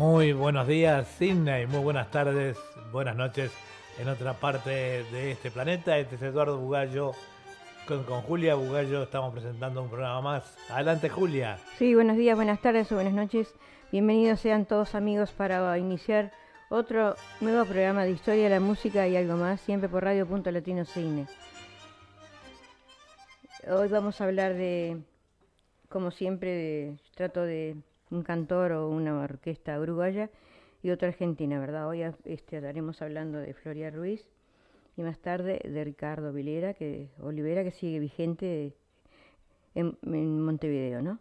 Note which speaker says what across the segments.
Speaker 1: Muy buenos días, Sidney. Muy buenas tardes, buenas noches en otra parte de este planeta. Este es Eduardo Bugallo. Con, con Julia Bugallo estamos presentando un programa más. Adelante, Julia.
Speaker 2: Sí, buenos días, buenas tardes o buenas noches. Bienvenidos sean todos amigos para iniciar otro nuevo programa de historia, la música y algo más, siempre por Radio Punto Latino Cine. Hoy vamos a hablar de, como siempre, de, trato de un cantor o una orquesta uruguaya y otra argentina, ¿verdad? Hoy este, estaremos hablando de Floria Ruiz y más tarde de Ricardo Vilera, que, Olivera, que sigue vigente en, en Montevideo, ¿no?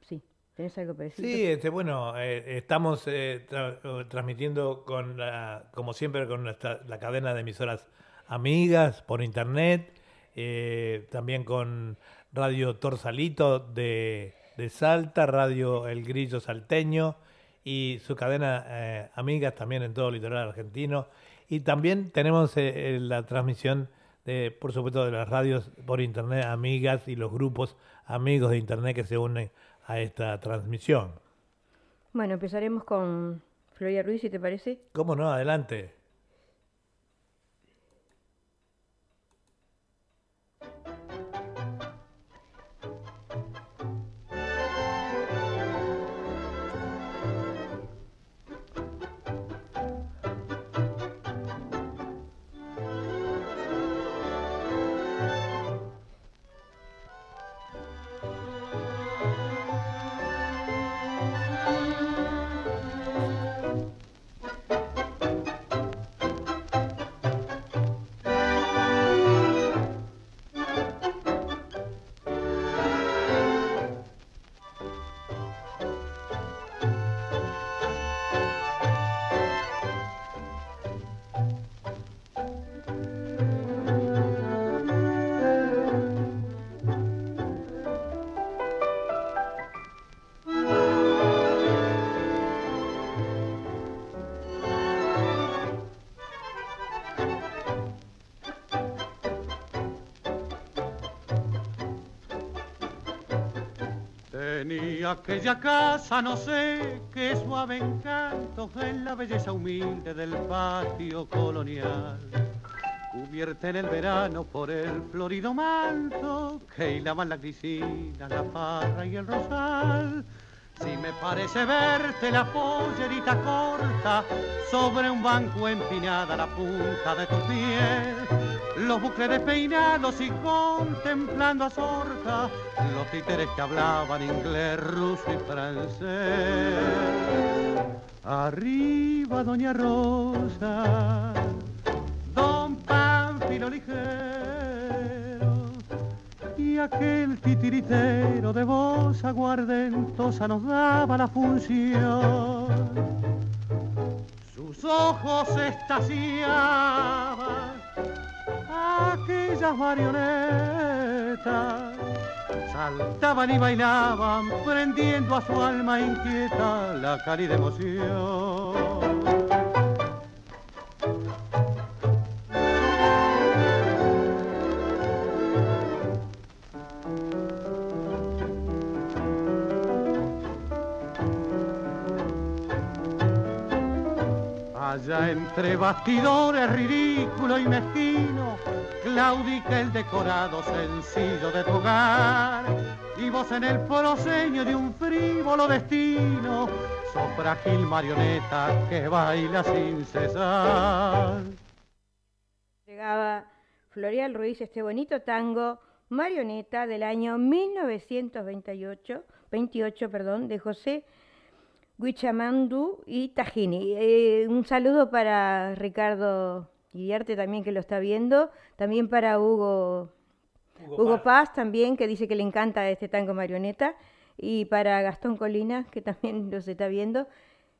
Speaker 2: Sí. ¿Tenés algo para decir?
Speaker 1: Sí, este, bueno, eh, estamos eh, tra transmitiendo con, la, como siempre, con nuestra, la cadena de emisoras amigas por internet, eh, también con Radio Torsalito de, de, Salta, Radio El Grillo Salteño y su cadena eh, amigas también en todo el litoral argentino. Y también tenemos eh, la transmisión, de, por supuesto, de las radios por internet amigas y los grupos amigos de internet que se unen a esta transmisión.
Speaker 2: Bueno, empezaremos con Floria Ruiz, si te parece.
Speaker 1: ¿Cómo no? Adelante.
Speaker 3: Aquella casa, no sé qué suave encanto en la belleza humilde del patio colonial. Cubierta en el verano por el florido manto que hilaban la grisina, la parra y el rosal. Si me parece verte la pollerita corta sobre un banco empinada la punta de tu piel, los bucles despeinados y contemplando a Sorca los títeres que hablaban inglés, ruso y francés. Arriba Doña Rosa, Don Pánfilo ligero y aquel titiritero de voz aguardentosa nos daba la función. Sus ojos estaciaban aquellas marionetas saltaban y bailaban, prendiendo a su alma inquieta la cálida emoción. Allá entre bastidores ridículo y mezquino, claudica el decorado sencillo de tu hogar. Y vos en el proseño de un frívolo destino, sos frágil marioneta que baila sin cesar.
Speaker 2: Llegaba Florial Ruiz este bonito tango Marioneta del año 1928, 28, perdón, de José Huichamandu y Tajini. Eh, un saludo para Ricardo Guillarte también que lo está viendo, también para Hugo, Hugo, Hugo Paz. Paz. también que dice que le encanta este tango marioneta y para Gastón Colina que también los está viendo.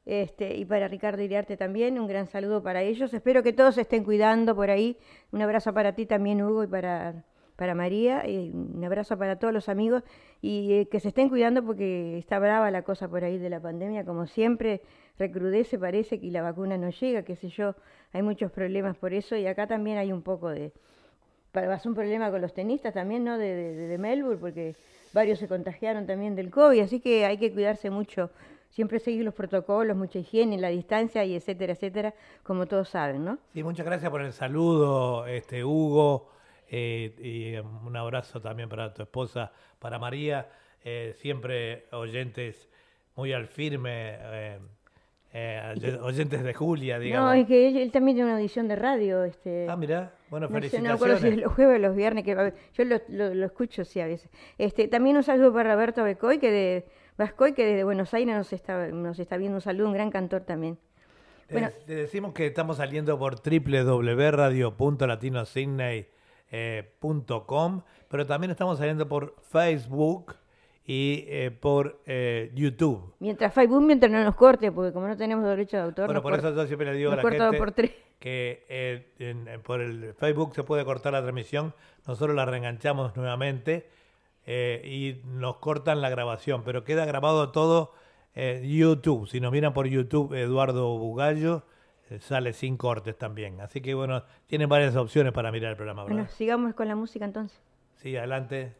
Speaker 2: Este, y para Ricardo Iriarte también, un gran saludo para ellos. Espero que todos se estén cuidando por ahí. Un abrazo para ti también, Hugo, y para, para María. Y un abrazo para todos los amigos. Y eh, que se estén cuidando porque está brava la cosa por ahí de la pandemia. Como siempre, recrudece, parece que la vacuna no llega, qué sé yo. Hay muchos problemas por eso. Y acá también hay un poco de. Pasó un problema con los tenistas también, ¿no? De, de, de Melbourne, porque varios se contagiaron también del COVID. Así que hay que cuidarse mucho siempre seguir los protocolos, mucha higiene, la distancia y etcétera, etcétera, como todos saben, ¿no?
Speaker 1: Sí, muchas gracias por el saludo, este Hugo, y un abrazo también para tu esposa, para María, eh, siempre oyentes muy al firme, eh, eh, oyentes de Julia, digamos.
Speaker 2: No, es que él, él también tiene una audición de radio. Este,
Speaker 1: Ah, mira, bueno,
Speaker 2: no sé, no
Speaker 1: felicitaciones.
Speaker 2: acuerdo si es los jueves o los viernes, que yo lo, lo- lo escucho sí a veces. Este, también un saludo para Roberto Becoy, que de Vascoy, que desde Buenos Aires nos está, nos está viendo. Un saludo, un gran cantor también.
Speaker 1: Te-
Speaker 2: Bueno.
Speaker 1: te decimos que estamos saliendo por www.radio.latinosidney.com, pero también estamos saliendo por Facebook y eh, por eh, YouTube.
Speaker 2: Mientras Facebook, mientras no nos corte, porque como no tenemos derecho de autor,
Speaker 1: Bueno, por
Speaker 2: corta-
Speaker 1: eso yo siempre le digo a la gente
Speaker 2: por
Speaker 1: que eh, en- por el Facebook se puede cortar la transmisión, nosotros la reenganchamos nuevamente eh, y nos cortan la grabación, pero queda grabado todo YouTube. Si nos miran por YouTube, Eduardo Bugallo, eh, sale sin cortes también. Así que bueno, tienen varias opciones para mirar el programa, ¿verdad?
Speaker 2: Bueno, sigamos con la música entonces.
Speaker 1: Sí, adelante.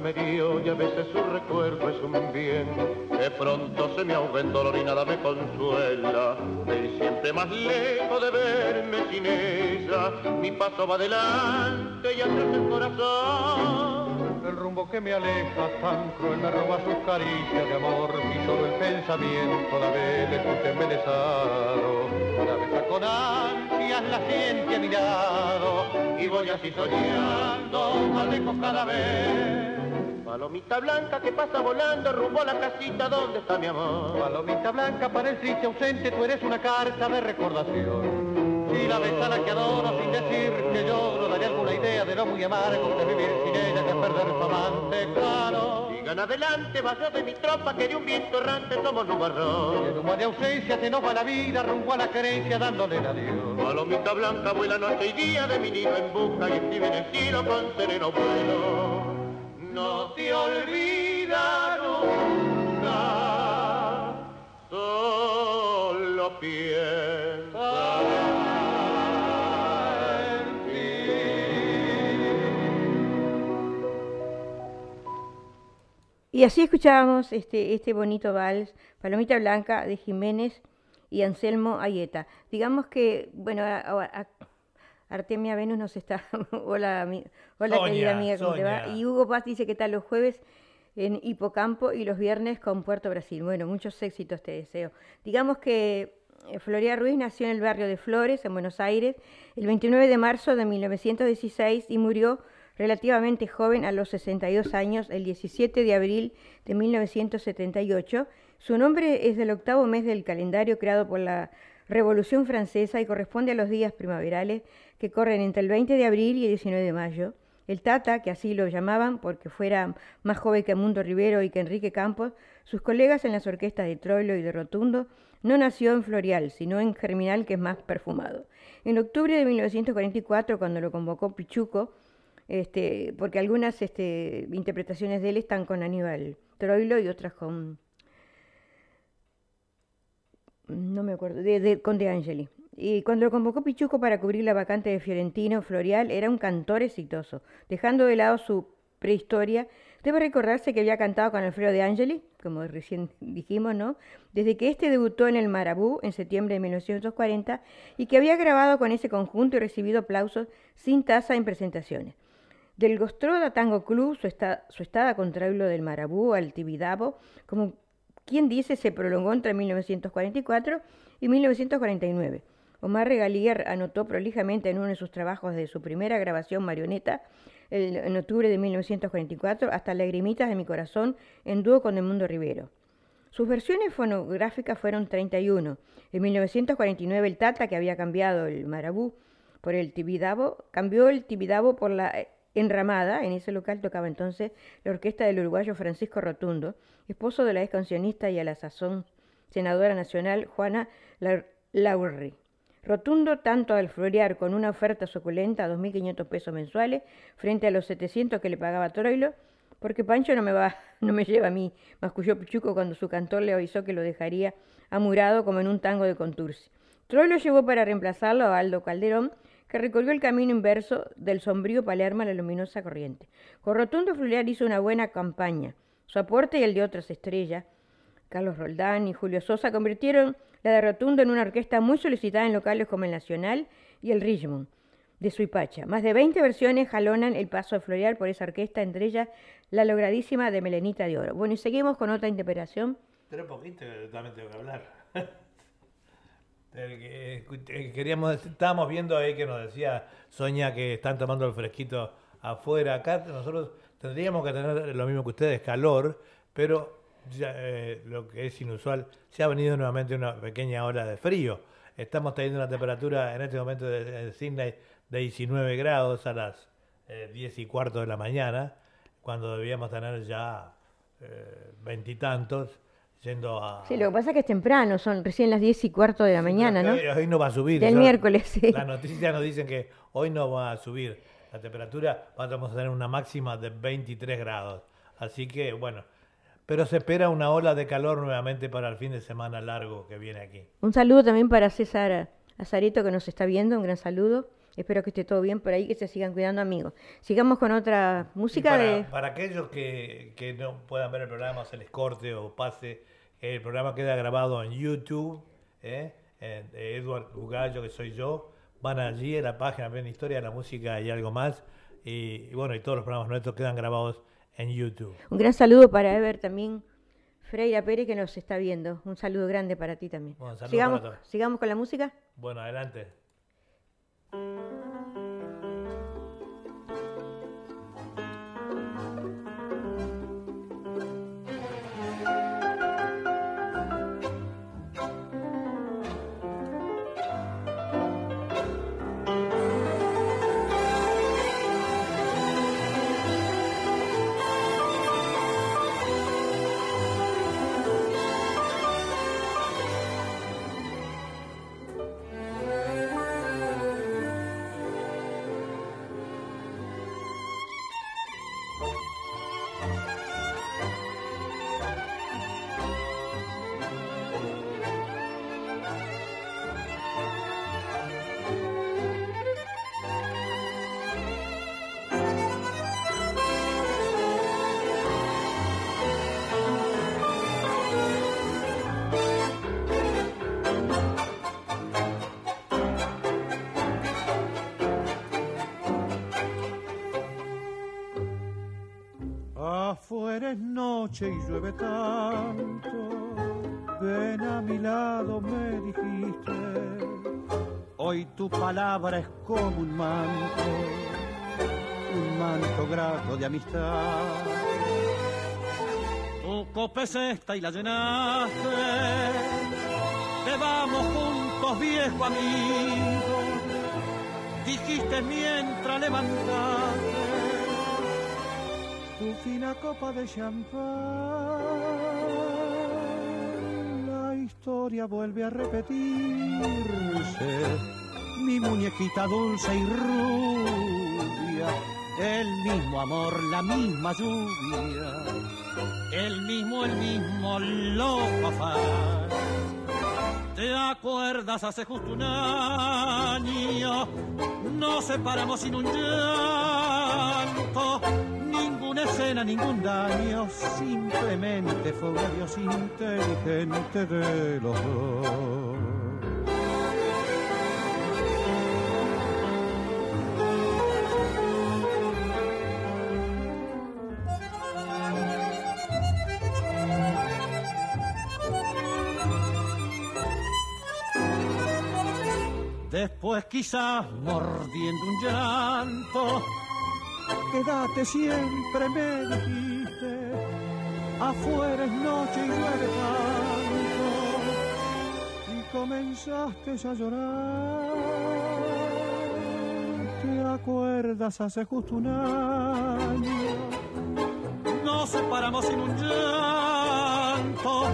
Speaker 3: Me dio y a veces su recuerdo es un bien. De pronto se me ahoga en dolor y nada me consuela. De siempre más lejos de verme sin ella. Mi paso va adelante y atrás el corazón. El rumbo que me aleja tan cruel me roba sus caricias de amor y solo el pensamiento la vez le escucha embelesado. La besa con ansias, la siente a mi y voy así soñando más lejos cada vez. Palomita blanca que pasa volando rumbo a la casita donde está mi amor. Palomita blanca para el triste ausente, tú eres una carta de recordación. Si la ves a la que adoro sin decir que lloro, daré alguna idea de lo muy amargo de vivir sin ella que perder su amante, claro. Sigan adelante, vaya de mi tropa que de un viento errante somos nubarrón. Y en humo de ausencia se nos va la vida rumbo a la querencia dándole el adiós. Palomita blanca vuela noche y día de mi nido en busca y escribe en el cielo con sereno vuelo. No te olvida nunca, solo
Speaker 2: Y así escuchábamos este, este bonito vals, Palomita Blanca de Jiménez y Anselmo Ayeta. Digamos que, bueno, a- Artemia Venus nos está. hola, ami- hola
Speaker 1: Sonia,
Speaker 2: querida amiga, ¿cómo te va? Y Hugo Paz dice que tal los jueves en Hipocampo y los viernes con Puerto Brasil. Bueno, muchos éxitos te deseo. Digamos que eh, Floria Ruiz nació en el barrio de Flores, en Buenos Aires, el 29 de marzo de 1916 y murió relativamente joven a los 62 años, el 17 de abril de 1978. Su nombre es del octavo mes del calendario creado por la Revolución Francesa y corresponde a los días primaverales que corren entre el 20 de abril y el 19 de mayo. El Tata, que así lo llamaban porque fuera más joven que Mundo Rivero y que Enrique Campos, sus colegas en las orquestas de Troilo y de Rotundo, no nació en Florial, sino en Germinal, que es más perfumado. En octubre de 1944, cuando lo convocó Pichuco, este, porque algunas este, interpretaciones de él están con Aníbal Troilo y otras con no me acuerdo, de, con De Angeli. Y cuando lo convocó Pichuco para cubrir la vacante de Fiorentino Florial, era un cantor exitoso. Dejando de lado su prehistoria, debe recordarse que había cantado con Alfredo De Angeli, como recién dijimos, ¿no? Desde que este debutó en el Marabú en septiembre de 1940 y que había grabado con ese conjunto y recibido aplausos sin tasa en presentaciones. Del Gostroda Tango Club, su, su estada contra el del Marabú al Tibidabo, como quien dice se prolongó entre 1944 y 1949. Omar Regalier anotó prolijamente en uno de sus trabajos de su primera grabación marioneta, en octubre de 1944, hasta Lagrimitas de mi corazón, en dúo con El Mundo Rivero. Sus versiones fonográficas fueron 31. En 1949 el Tata, que había cambiado el Marabú por el Tibidabo, cambió el Tibidabo por la enramada. En ese local tocaba entonces la orquesta del uruguayo Francisco Rotundo, esposo de la ex cancionista y a la sazón senadora nacional Juana Laurri. Rotundo tanto al florear con una oferta suculenta, 2.500 pesos mensuales, frente a los 700 que le pagaba Troilo, porque Pancho no me va, no me lleva a mí, masculló Pichuco cuando su cantor le avisó que lo dejaría amurado como en un tango de Contursi. Troilo llevó para reemplazarlo a Aldo Calderón, que recorrió el camino inverso del sombrío Palermo a la luminosa corriente. Con Rotundo Florear hizo una buena campaña. Su aporte y el de otras estrellas, Carlos Roldán y Julio Sosa, convirtieron la de Rotundo en una orquesta muy solicitada en locales como el Nacional y el Richmond de Suipacha. Más de 20 versiones jalonan el paso de Floreal por esa orquesta, entre ellas la logradísima de Melenita de Oro. Bueno, y seguimos con otra interpretación.
Speaker 1: Pero poquito también tengo que hablar. Queríamos, estábamos viendo ahí que nos decía Soña que están tomando el fresquito afuera. Acá nosotros tendríamos que tener lo mismo que ustedes, calor, pero eh, lo que es inusual, se ha venido nuevamente una pequeña hora de frío. Estamos teniendo una temperatura en este momento de, Sydney de 19 grados a las 10 eh, y cuarto de la mañana, cuando debíamos tener ya eh, veintitantos. Yendo a...
Speaker 2: Sí, lo que pasa es que es temprano, son recién las 10 y cuarto de la mañana, ¿no?
Speaker 1: Hoy, no va a subir.
Speaker 2: El miércoles, sí.
Speaker 1: Las noticias nos dicen que hoy no va a subir la temperatura, vamos a tener una máxima de 23 grados. Así que, bueno, pero se espera una ola de calor nuevamente para el fin de semana largo que viene aquí.
Speaker 2: Un saludo también para César Azarito que nos está viendo, un gran saludo. Espero que esté todo bien por ahí, que se sigan cuidando amigos. Sigamos con otra música
Speaker 1: para,
Speaker 2: de...
Speaker 1: Para aquellos que, que, no puedan ver el programa, se les corte o pase, el programa queda grabado en YouTube, ¿eh? en Edward Ugallo, que soy yo. Van allí en la página, ven Historia de la Música y algo más. Y, y bueno, y todos los programas nuestros quedan grabados en YouTube.
Speaker 2: Un gran saludo para Ever también, Freira Pérez, que nos está viendo. Un saludo grande para ti también. sigamos, sigamos con la música.
Speaker 1: Bueno, adelante.
Speaker 3: Noche y llueve tanto, ven a mi lado, me dijiste. Hoy tu palabra es como un manto, un
Speaker 4: manto grato de amistad. Tu copa es esta y la llenaste, te vamos juntos viejo amigo, dijiste mientras levantaste tu fina copa de champán. La historia vuelve a repetirse, mi muñequita dulce y rubia, el mismo amor, la misma lluvia, el mismo, el mismo loco afán. ¿Te acuerdas hace justo un año? Nos separamos sin un llanto ninguna escena, ningún daño, simplemente fue un inteligente de los. Después quizás mordiendo un llanto quédate siempre, me dijiste. Afuera es noche y llueve tanto. Y comenzaste a llorar. ¿Te acuerdas hace justo un año? Nos separamos sin un llanto.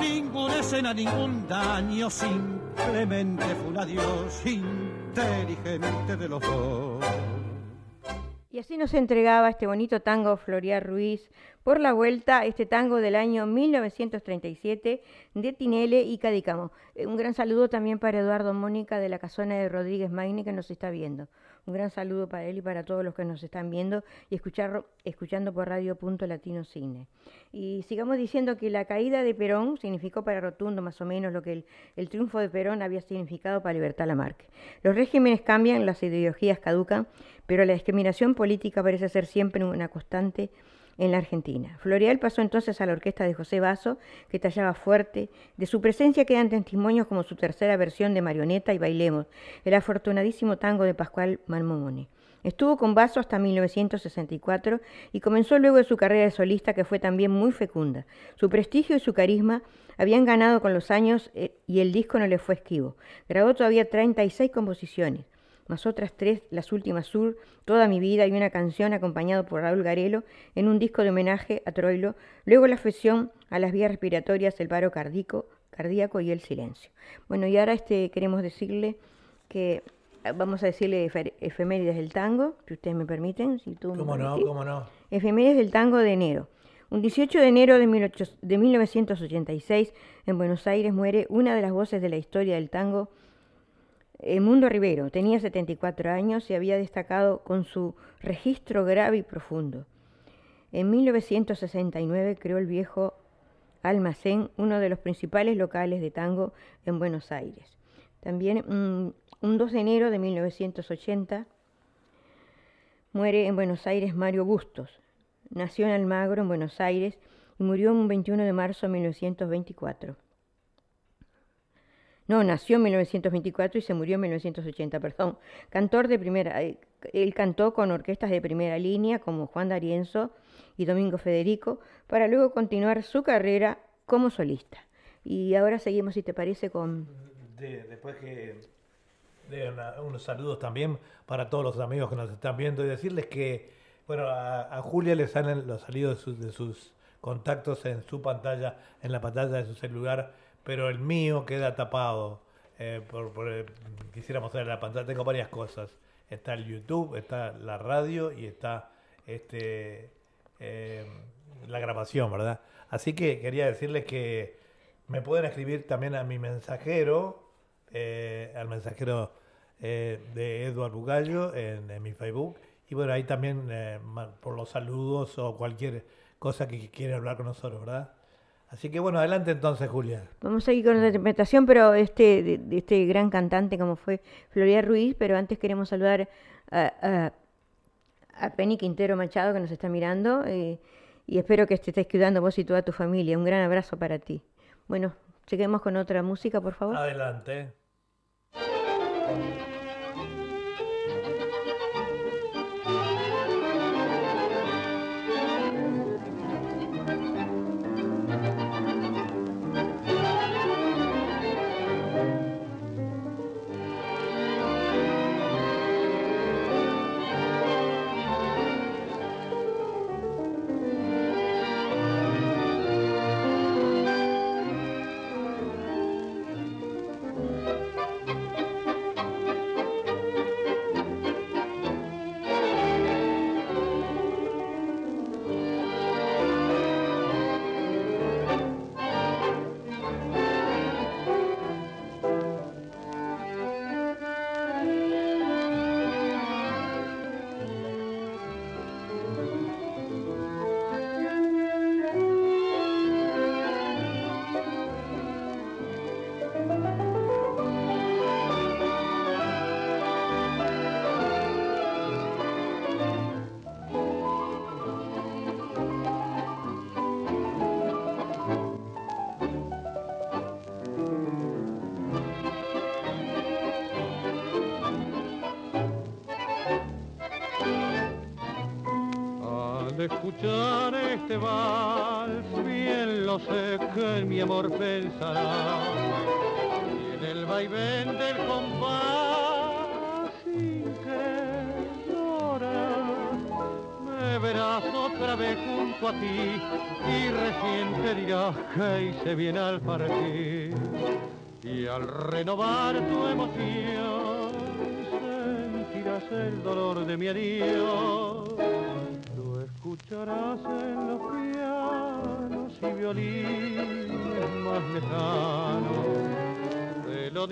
Speaker 4: Ninguna escena, ningún daño. Simplemente fue un adiós inteligente de los dos.
Speaker 2: Y así nos entregaba este bonito tango Florial Ruiz por la vuelta, este tango del año 1937 de Tinele y Cadicamo. Eh, un gran saludo también para Eduardo Mónica de la Casona de Rodríguez Magne que nos está viendo. Un gran saludo para él y para todos los que nos están viendo y escuchar, escuchando por Radio Punto Latino Cine. Y sigamos diciendo que la caída de Perón significó para Rotundo más o menos lo que el, el triunfo de Perón había significado para Libertad Lamarque. Los regímenes cambian, las ideologías caducan, pero la discriminación política parece ser siempre una constante en la Argentina. Florial pasó entonces a la orquesta de José Basso, que tallaba fuerte. De su presencia quedan testimonios como su tercera versión de Marioneta y Bailemos, el afortunadísimo tango de Pascual Marmomone. Estuvo con Basso hasta 1964 y comenzó luego su carrera de solista que fue también muy fecunda. Su prestigio y su carisma habían ganado con los años eh, y el disco no le fue esquivo. Grabó todavía 36 composiciones más otras tres, las últimas sur, Toda mi vida y una canción acompañado por Raúl Garelo en un disco de homenaje a Troilo, luego la afección a las vías respiratorias, el paro cardíaco, cardíaco y el silencio. Bueno, y ahora este, queremos decirle que vamos a decirle efemérides del tango, si ustedes me permiten. Si tú
Speaker 1: ¿Cómo no? ¿Cómo no?
Speaker 2: Efemérides del tango de enero. Un 18 de enero de, 18, de 1986, en Buenos Aires, muere una de las voces de la historia del tango, Mundo Rivero tenía 74 años y había destacado con su registro grave y profundo. En 1969 creó el viejo Almacén, uno de los principales locales de tango en Buenos Aires. También un, 2 de enero de 1980 muere en Buenos Aires Mario Bustos. Nació en Almagro, en Buenos Aires, y murió un 21 de marzo de 1924. No, nació en 1924 y se murió en 1980, perdón. Cantor de primera, eh, él cantó con orquestas de primera línea como Juan D'Arienzo y Domingo Federico, para luego continuar su carrera como solista. Y ahora seguimos, si te parece, con...
Speaker 1: después que de unos saludos también para todos los amigos que nos están viendo y decirles que, bueno, a, Julia le salen los salidos de sus contactos en su pantalla, en la pantalla de su celular pero el mío queda tapado. Eh, por, eh, quisiera mostrar la pantalla, tengo varias cosas. Está el YouTube, está la radio y está este eh, la grabación, ¿verdad? Así que quería decirles que me pueden escribir también a mi mensajero, al mensajero de Eduardo Bugallo en, en, mi Facebook. Y bueno, ahí también por los saludos o cualquier cosa que quiera hablar con nosotros, ¿verdad? Así que bueno, adelante entonces, Julia.
Speaker 2: Vamos a ir con la interpretación, pero este, de, este gran cantante como fue Floria Ruiz, pero antes queremos saludar a, Penny Quintero Machado que nos está mirando eh, y espero que te estés cuidando vos y toda tu familia. Un gran abrazo para ti. Bueno, seguimos con otra música, por favor.
Speaker 1: Adelante.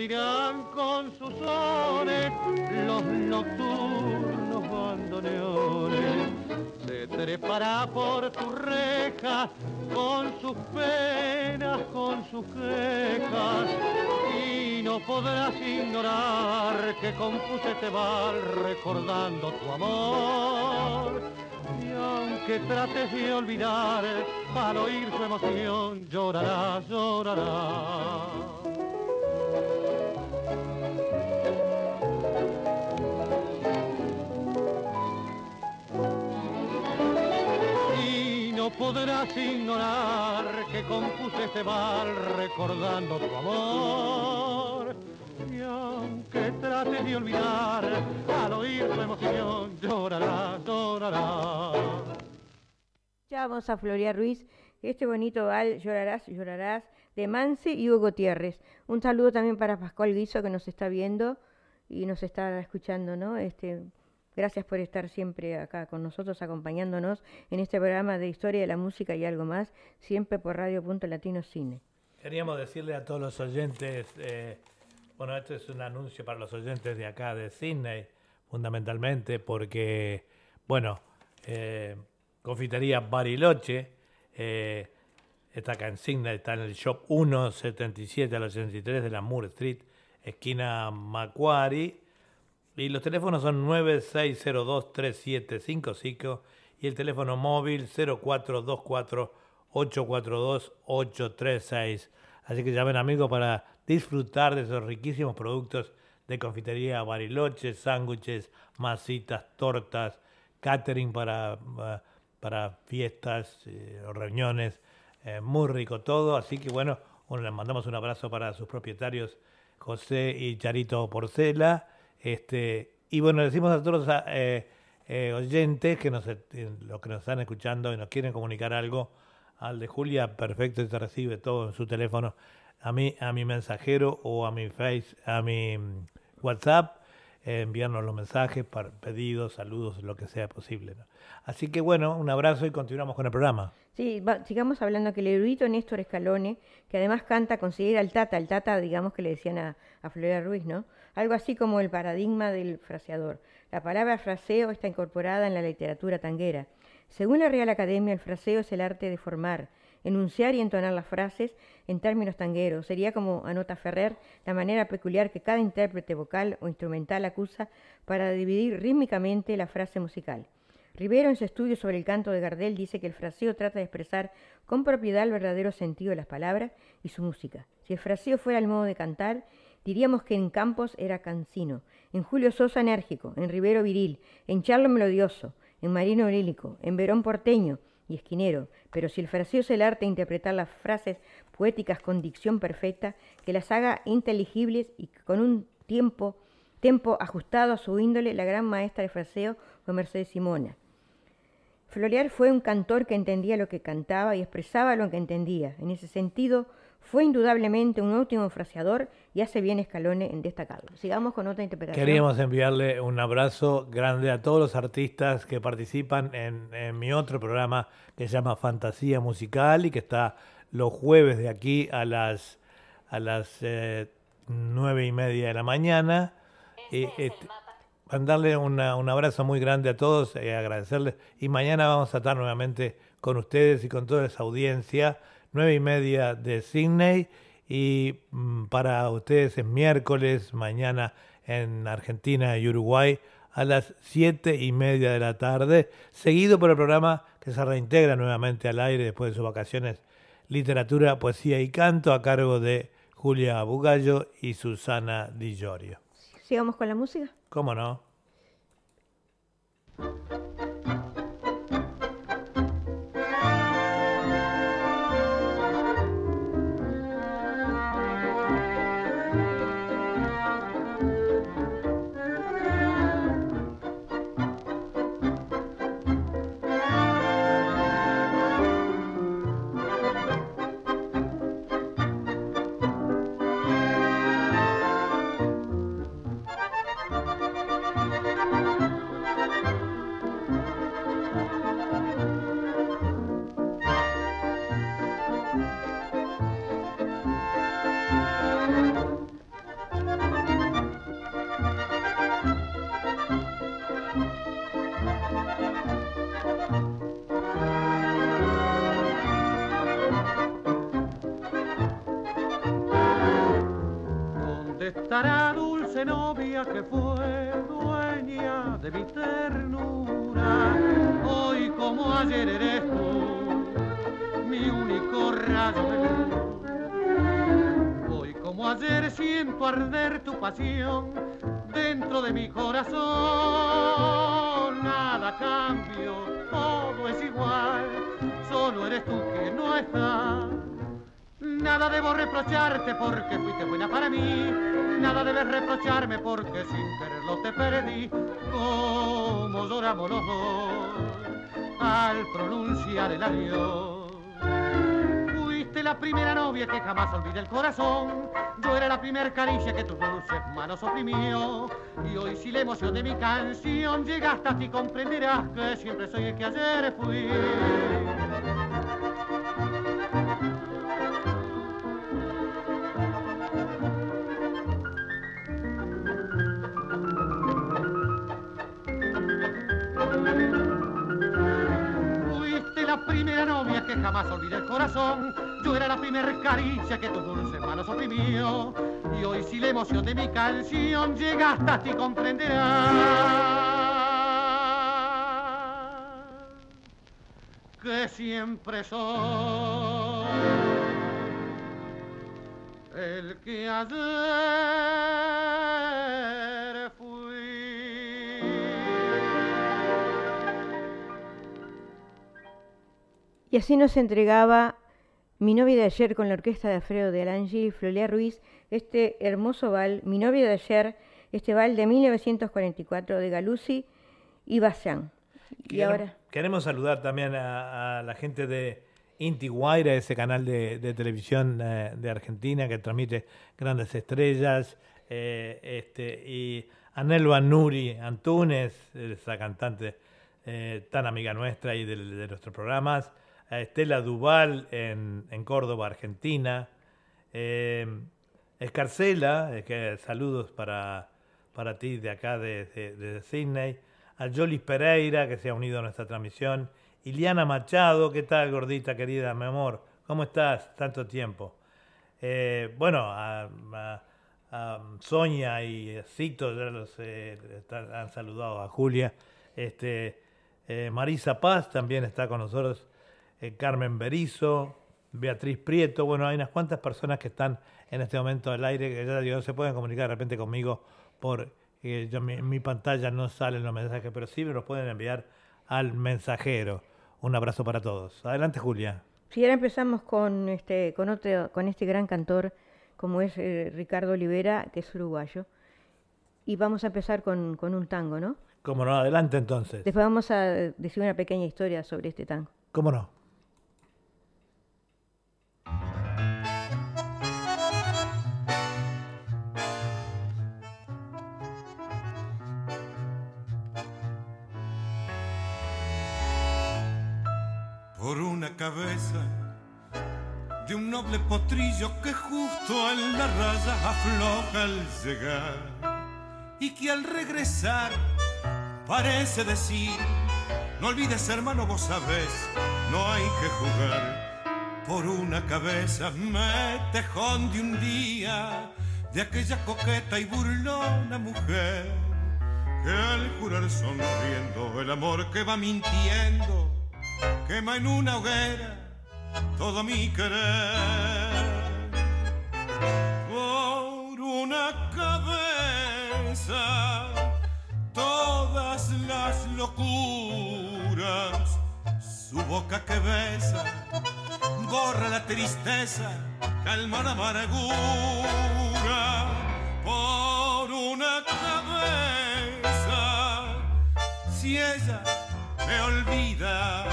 Speaker 3: Dirán con sus sones los nocturnos bandoneones. Se trepará por tu reja con sus penas, con sus quejas. Y no podrás ignorar que compuse este bar recordando tu amor y aunque trates de olvidar, al oír su emoción llorarás, llorarás. No podrás ignorar que compuse este mal recordando tu amor y aunque trate de olvidar, al oír tu emoción llorará, llorará.
Speaker 2: Ya vamos a Floria Ruiz, este bonito val Llorarás, llorarás, de Mansi y Hugo Gutiérrez. Un saludo también para Pascual Guiso que nos está viendo y nos está escuchando, ¿no? Este, gracias por estar siempre acá con nosotros, acompañándonos en este programa de Historia de la Música y algo más, siempre por Radio Punto Latino Cine.
Speaker 1: Queríamos decirle a todos los oyentes eh, bueno, esto es un anuncio para los oyentes de acá de Sydney, fundamentalmente porque, bueno, eh, Confitería Bariloche eh, está acá en Sydney, está en el shop 177 al 83 de la Moore Street, esquina Macquarie. Y los teléfonos son 9602-3755 y el teléfono móvil 0424-842-836. Así que llamen amigos para disfrutar de esos riquísimos productos de confitería Bariloche, sándwiches, masitas, tortas, catering para, para fiestas eh, reuniones, eh, muy rico todo. Así que bueno, bueno, les mandamos un abrazo para sus propietarios José y Charito Porcela. Este, y bueno, decimos a todos los eh, oyentes que nos, los que nos están escuchando y nos quieren comunicar algo, al de Julia, perfecto, se recibe todo en su teléfono a mi, a mi mensajero o a mi face, a mi mm, WhatsApp, eh, enviarnos los mensajes, para pedidos, saludos, lo que sea posible. Así que bueno, un abrazo y continuamos con el programa.
Speaker 2: Sí, sigamos hablando que el erudito Néstor Escalone, que además canta, considera el Tata, el Tata, digamos que le decían a, a Floria Ruiz, ¿no? Algo así como el paradigma del fraseador. La palabra fraseo está incorporada en la literatura tanguera. Según la Real Academia, el fraseo es el arte de formar, enunciar y entonar las frases en términos tangueros. Sería, como anota Ferrer, la manera peculiar que cada intérprete vocal o instrumental acusa para dividir rítmicamente la frase musical. Rivero, en su estudio sobre el canto de Gardel, dice que el fraseo trata de expresar con propiedad el verdadero sentido de las palabras y su música. Si el fraseo fuera el modo de cantar, diríamos que en Campos era cansino, en Julio Sosa enérgico, en Rivero viril, en Charlo melodioso, en Marino lírico, en Verón porteño, y esquinero, pero si el fraseo es el arte de interpretar las frases poéticas con dicción perfecta, que las haga inteligibles y con un tiempo, tempo ajustado a su índole, la gran maestra de fraseo fue Mercedes Simona. Florear fue un cantor que entendía lo que cantaba y expresaba lo que entendía. En ese sentido, fue indudablemente un óptimo fraseador y hace bien Escalone en destacarlo. Sigamos con otra interpretación.
Speaker 1: Queríamos enviarle un abrazo grande a todos los artistas que participan en, mi otro programa que se llama Fantasía Musical y que está los jueves de aquí a las, a las eh, nueve y media de la mañana. Y, este, mandarle un abrazo muy grande a todos y agradecerles. Y mañana vamos a estar nuevamente con ustedes y con toda esa audiencia nueve y media de Sydney y mm, para ustedes es miércoles, mañana en Argentina y Uruguay a las siete y media de la tarde, seguido por el programa que se reintegra nuevamente al aire después de sus vacaciones, literatura, poesía y canto a cargo de Julia Bugallo y Susana Di Giorgio.
Speaker 2: ¿Sigamos con la música?
Speaker 1: ¿Cómo no?
Speaker 3: Porque fuiste buena para mí. Nada debes reprocharme porque sin quererlo te perdí. Como lloramos los dos al pronunciar el adiós. Fuiste la primera novia que jamás olvidé el corazón. Yo era la primera caricia que tus dulces manos oprimió. Y hoy si la emoción de mi canción llega hasta ti comprenderás que siempre soy el que ayer fui. Jamás olvidé el corazón. Yo era la primera caricia que tus dulces manos oprimió. Y hoy si la emoción de mi canción llega hasta ti comprenderás que siempre soy el que ayer
Speaker 2: Y así nos entregaba mi novia de ayer con la orquesta de Alfredo de Alangi y Flolia Ruiz, este hermoso bal, mi novia de ayer, este bal de 1944 de Galuzzi y Bazán. Y ahora,
Speaker 1: Queremos saludar también a, a la gente de Inti Guaira, ese canal de, de televisión eh, de Argentina que transmite grandes estrellas, eh, este, y a Nelva Nuri Antunes, esa cantante eh, tan amiga nuestra y de, de nuestros programas, a Estela Duval en, en Córdoba, Argentina, eh, Escarcela, eh, que saludos para, para ti de acá de, de- Sydney, a Jolis Pereira, que se ha unido a nuestra transmisión, Iliana Machado, ¿qué tal, gordita querida, mi amor? ¿Cómo estás? Tanto tiempo. Eh, bueno, a, Sonia y Cito ya los eh, han saludado a Julia. Este, Marisa Paz también está con nosotros, eh, Carmen Berizo, Beatriz Prieto. Bueno, hay unas cuantas personas que están en este momento al aire que ya digo, se pueden comunicar de repente conmigo por eh, yo, mi, en mi pantalla no salen los mensajes, pero sí me los pueden enviar al mensajero. Un abrazo para todos. Adelante, Julia.
Speaker 2: si ahora empezamos con este, con otro, con este gran cantor como es eh, Ricardo Olivera, que es uruguayo, y vamos a empezar con, con un tango, ¿no?
Speaker 1: ¿Cómo no? Adelante entonces.
Speaker 2: Después vamos a decir una pequeña historia sobre este tango.
Speaker 1: ¿Cómo no?
Speaker 5: Por una cabeza de un noble potrillo que justo en la raya afloja al llegar y que al regresar parece decir no olvides hermano vos sabés no hay que jugar. Por una cabeza me tejón de un día de aquella coqueta y burlona mujer que al jurar sonriendo el amor que va mintiendo quema en una hoguera todo mi querer. Por una cabeza, todas las locuras, su boca que besa, borra la tristeza, calma la amargura. Por una cabeza, si ella me olvida,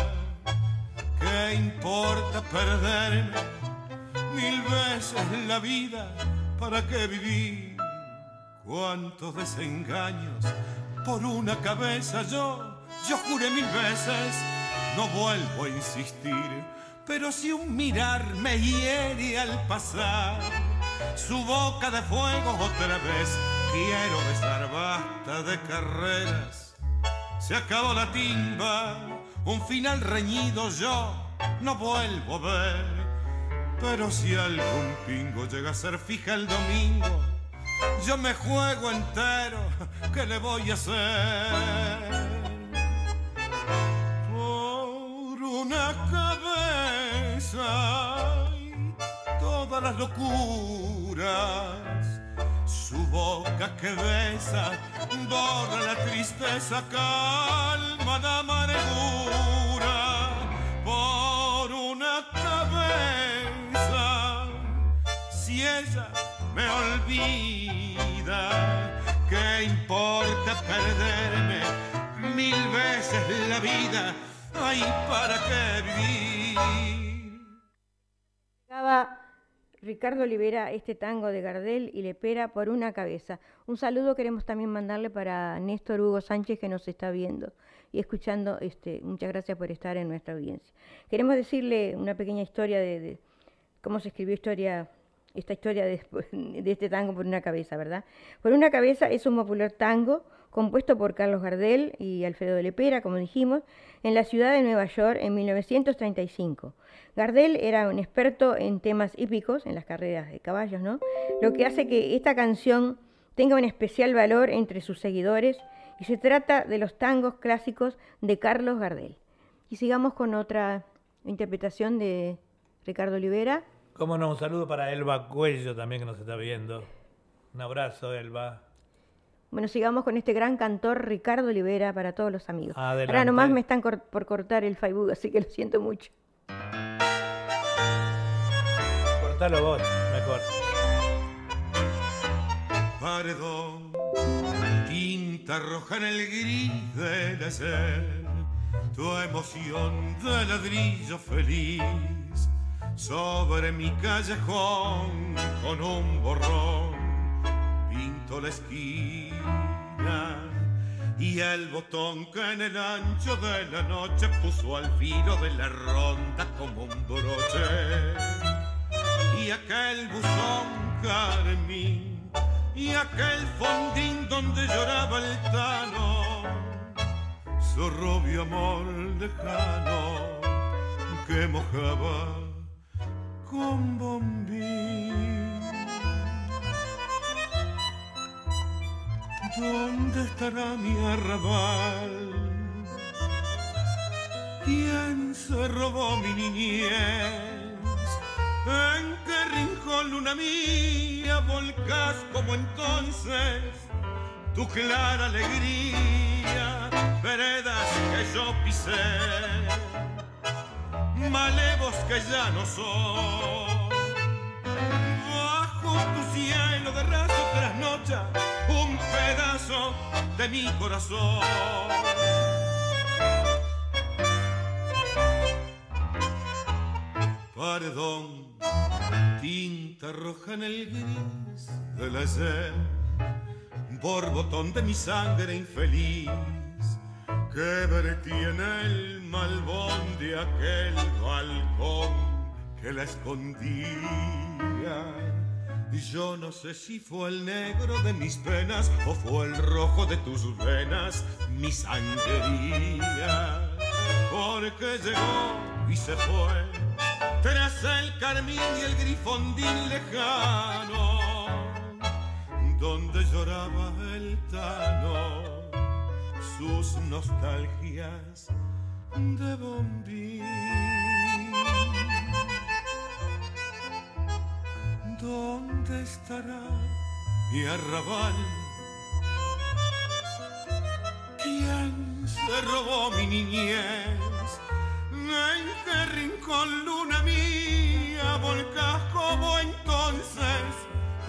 Speaker 5: ¿Qué importa perderme mil veces la vida? ¿Para qué vivir? ¿Cuántos desengaños por una cabeza yo? Yo juré mil veces, no vuelvo a insistir. Pero si un mirar me hiere al pasar, su boca de fuego otra vez quiero besar, basta de carreras. Se acabó la timba, un final reñido yo no vuelvo a ver. Pero si algún pingo llega a ser fija el domingo, yo me juego entero, ¿qué le voy a hacer? Por una cabeza y todas las locuras, su boca que besa, borra la tristeza, calma la amargura. Por una cabeza, si ella me olvida. ¿Qué importa perderme mil veces la vida? Ay, ¿para qué vivir?
Speaker 2: Ricardo Olivera este tango de Gardel y Lepera por una cabeza. Un saludo queremos también mandarle para Néstor Hugo Sánchez que nos está viendo y escuchando. Este, muchas gracias por estar en nuestra audiencia. Queremos decirle una pequeña historia de, cómo se escribió historia esta historia de, este tango por una cabeza, ¿verdad? Por una cabeza es un popular tango compuesto por Carlos Gardel y Alfredo de Lepera, como dijimos, en la ciudad de Nueva York en 1935. Gardel era un experto en temas hípicos, en las carreras de caballos, ¿no? Lo que hace que esta canción tenga un especial valor entre sus seguidores y se trata de los tangos clásicos de Carlos Gardel. Y sigamos con otra interpretación de Ricardo Olivera.
Speaker 1: Cómo no, un saludo para Elba Cuello también que nos está viendo. Un abrazo, Elba.
Speaker 2: Bueno, sigamos con este gran cantor Ricardo Olivera para todos los amigos.
Speaker 1: Adelante.
Speaker 2: Ahora nomás me están cor por cortar el Facebook, así que lo siento mucho.
Speaker 1: Cortalo vos, mejor.
Speaker 5: Paredón, tinta roja en el gris del ayer, tu emoción de ladrillo feliz sobre mi callejón con un borrón pinto la esquina y el botón que en el ancho de la noche puso al filo de la ronda como un broche y aquel buzón carmín y aquel fondín donde lloraba el tano su rubio amor lejano que mojaba con bombín. ¿Dónde estará mi arrabal? ¿Quién se robó mi niñez? ¿En qué rincón luna mía volcás como entonces tu clara alegría? Veredas que yo pisé malevos que ya no son. Bajo tu cielo de raso trasnocha un pedazo de mi corazón. Paredón, tinta roja en el gris del ayer, borbotón de mi sangre infeliz que en el malvón de aquel balcón que la escondía. Yo no sé si fue el negro de mis penas o fue el rojo de tus venas mi sangrería. Porque llegó y se fue tras el carmín y el grifondín lejano, donde lloraba el tano sus nostalgias de bombín. ¿Dónde estará mi arrabal? ¿Quién se robó mi niñez? ¿En qué rincón luna mía volcás como entonces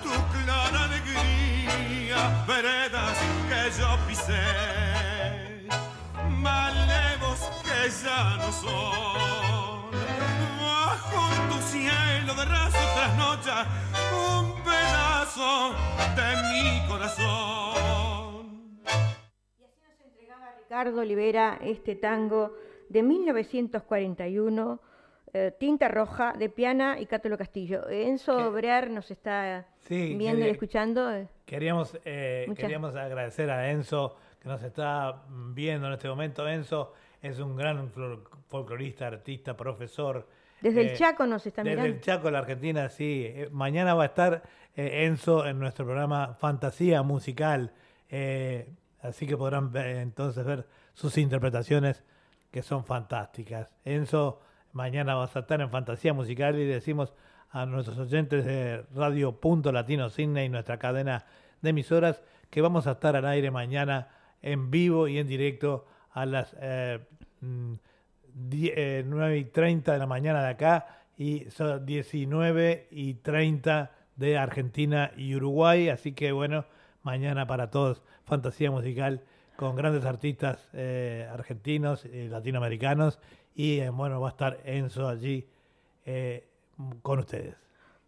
Speaker 5: tu clara alegría? Veredas que yo pisé, malevos que ya no son. Bajo tu cielo de trasnocha un pedazo de mi corazón.
Speaker 2: Y así nos entregaba Ricardo Olivera este tango de 1941, eh, Tinta Roja, de Piana y Cátulo Castillo. Enzo
Speaker 1: ¿Qué?
Speaker 2: Obrear nos está
Speaker 1: Sí,
Speaker 2: viendo y escuchando. eh,
Speaker 1: Queríamos, eh, queríamos agradecer a Enzo que nos está viendo en este momento. Enzo es un gran fol- folclorista, artista, profesor
Speaker 2: Desde
Speaker 1: Eh,
Speaker 2: el Chaco nos está
Speaker 1: Desde
Speaker 2: mirando.
Speaker 1: el Chaco, la Argentina, sí. Eh, mañana va a estar eh, Enzo en nuestro programa Fantasía Musical. eh, así que podrán ver- entonces ver sus interpretaciones que son fantásticas. Enzo, mañana vas a estar en Fantasía Musical y decimos a nuestros oyentes de Radio Punto Latino Sydney, nuestra cadena de emisoras, que vamos a estar al aire mañana en vivo y en directo a las eh, eh, 9 y 30 de la mañana de acá y son 19 y 30 de Argentina y Uruguay. Así que bueno, mañana para todos, fantasía musical con grandes artistas eh, argentinos y latinoamericanos. Y eh, bueno, va a estar Enzo allí eh, con ustedes.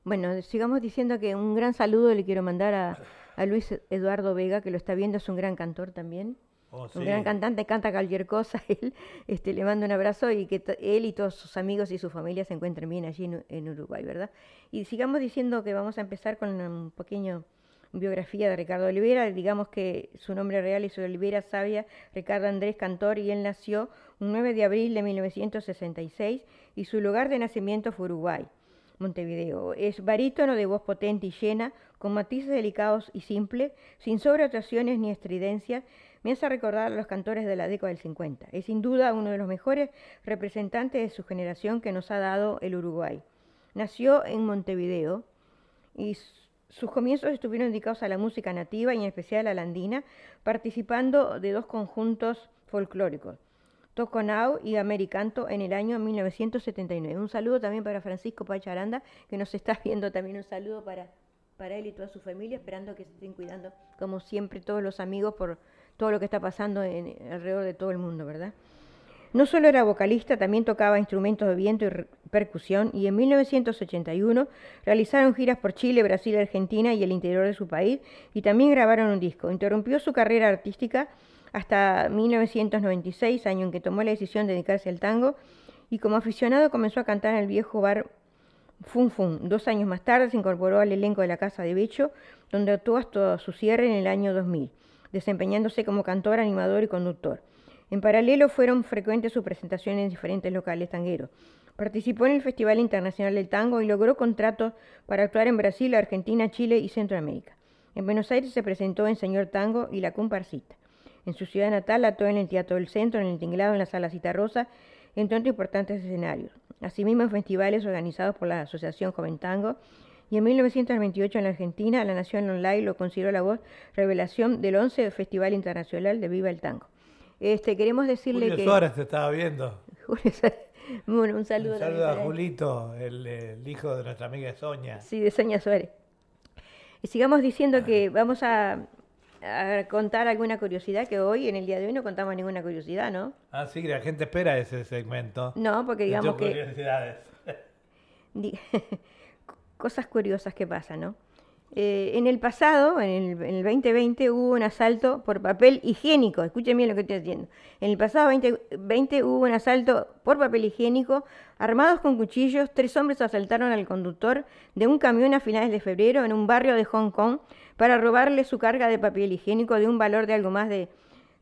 Speaker 2: Bueno, sigamos diciendo que un gran saludo le quiero mandar a, a Luis Eduardo Vega, que lo está viendo, es un gran cantor también.
Speaker 1: Oh,
Speaker 2: Un
Speaker 1: sí.
Speaker 2: gran cantante, canta cualquier cosa. Él, este, le mando un abrazo y que él y todos sus amigos y su familia se encuentren bien allí en, en Uruguay, ¿verdad? Y sigamos diciendo que vamos a empezar con un pequeño biografía de Ricardo Olivera. Digamos que su nombre real es Olivera Sabia Ricardo Andrés Cantor y él nació un 9 de abril de 1966 y su lugar de nacimiento fue Uruguay. Montevideo. Es barítono de voz potente y llena, con matices delicados y simples, sin sobreactuaciones ni estridencias, me hace recordar a los cantores de la década del 50. Es sin duda uno de los mejores representantes de su generación que nos ha dado el Uruguay. Nació en Montevideo y sus comienzos estuvieron dedicados a la música nativa y en especial a la andina, participando de dos conjuntos folclóricos, Toconau y Americanto en el año 1979. Un saludo también para Francisco Pacharanda, que nos está viendo también un saludo para, para él y toda su familia, esperando que se estén cuidando, como siempre, todos los amigos por todo lo que está pasando en- alrededor de todo el mundo, ¿verdad? No solo era vocalista, también tocaba instrumentos de viento y percusión y en 1981 realizaron giras por Chile, Brasil, Argentina y el interior de su país y también grabaron un disco. Interrumpió su carrera artística hasta 1996, año en que tomó la decisión de dedicarse al tango y como aficionado comenzó a cantar en el viejo bar Fun Fun. Dos años más tarde se incorporó al elenco de la Casa de Becho, donde actuó hasta su cierre en el año 2000, desempeñándose como cantor, animador y conductor. En paralelo fueron frecuentes sus presentaciones en diferentes locales tangueros. Participó en el Festival Internacional del Tango y logró contratos para actuar en Brasil, Argentina, Chile y Centroamérica. En Buenos Aires se presentó en Señor Tango y La Comparsita. En su ciudad natal actuó en el Teatro del Centro, en el Tinglado, en la Sala Cita Rosa, entre otros importantes escenarios. Asimismo, en festivales organizados por la Asociación Joven Tango. Y en 1928 en la Argentina, la Nación Online lo consideró la voz revelación del 11 Festival Internacional de Viva el Tango. Este, queremos decirle
Speaker 1: Julio
Speaker 2: que...
Speaker 1: Suárez te estaba viendo.
Speaker 2: Julio Suárez. Bueno, un saludo,
Speaker 1: Un saludo a. Julito, el, el hijo de nuestra amiga Soña.
Speaker 2: Sí, de Soña Suárez. Y sigamos diciendo que vamos a, a contar alguna curiosidad, que hoy, en el día de hoy, no contamos ninguna curiosidad, ¿no?
Speaker 1: Ah, sí, la gente espera ese segmento.
Speaker 2: No, porque digamos
Speaker 1: tus
Speaker 2: que...
Speaker 1: curiosidades.
Speaker 2: cosas curiosas que pasan, ¿no? Eh, en el pasado, en el, en el 2020, hubo un asalto por papel higiénico. Escuchen bien lo que estoy diciendo. En el pasado 2020 hubo un asalto por papel higiénico. Armados con cuchillos, tres hombres asaltaron al conductor de un camión a finales de febrero en un barrio de Hong Kong para robarle su carga de papel higiénico de un valor de algo más de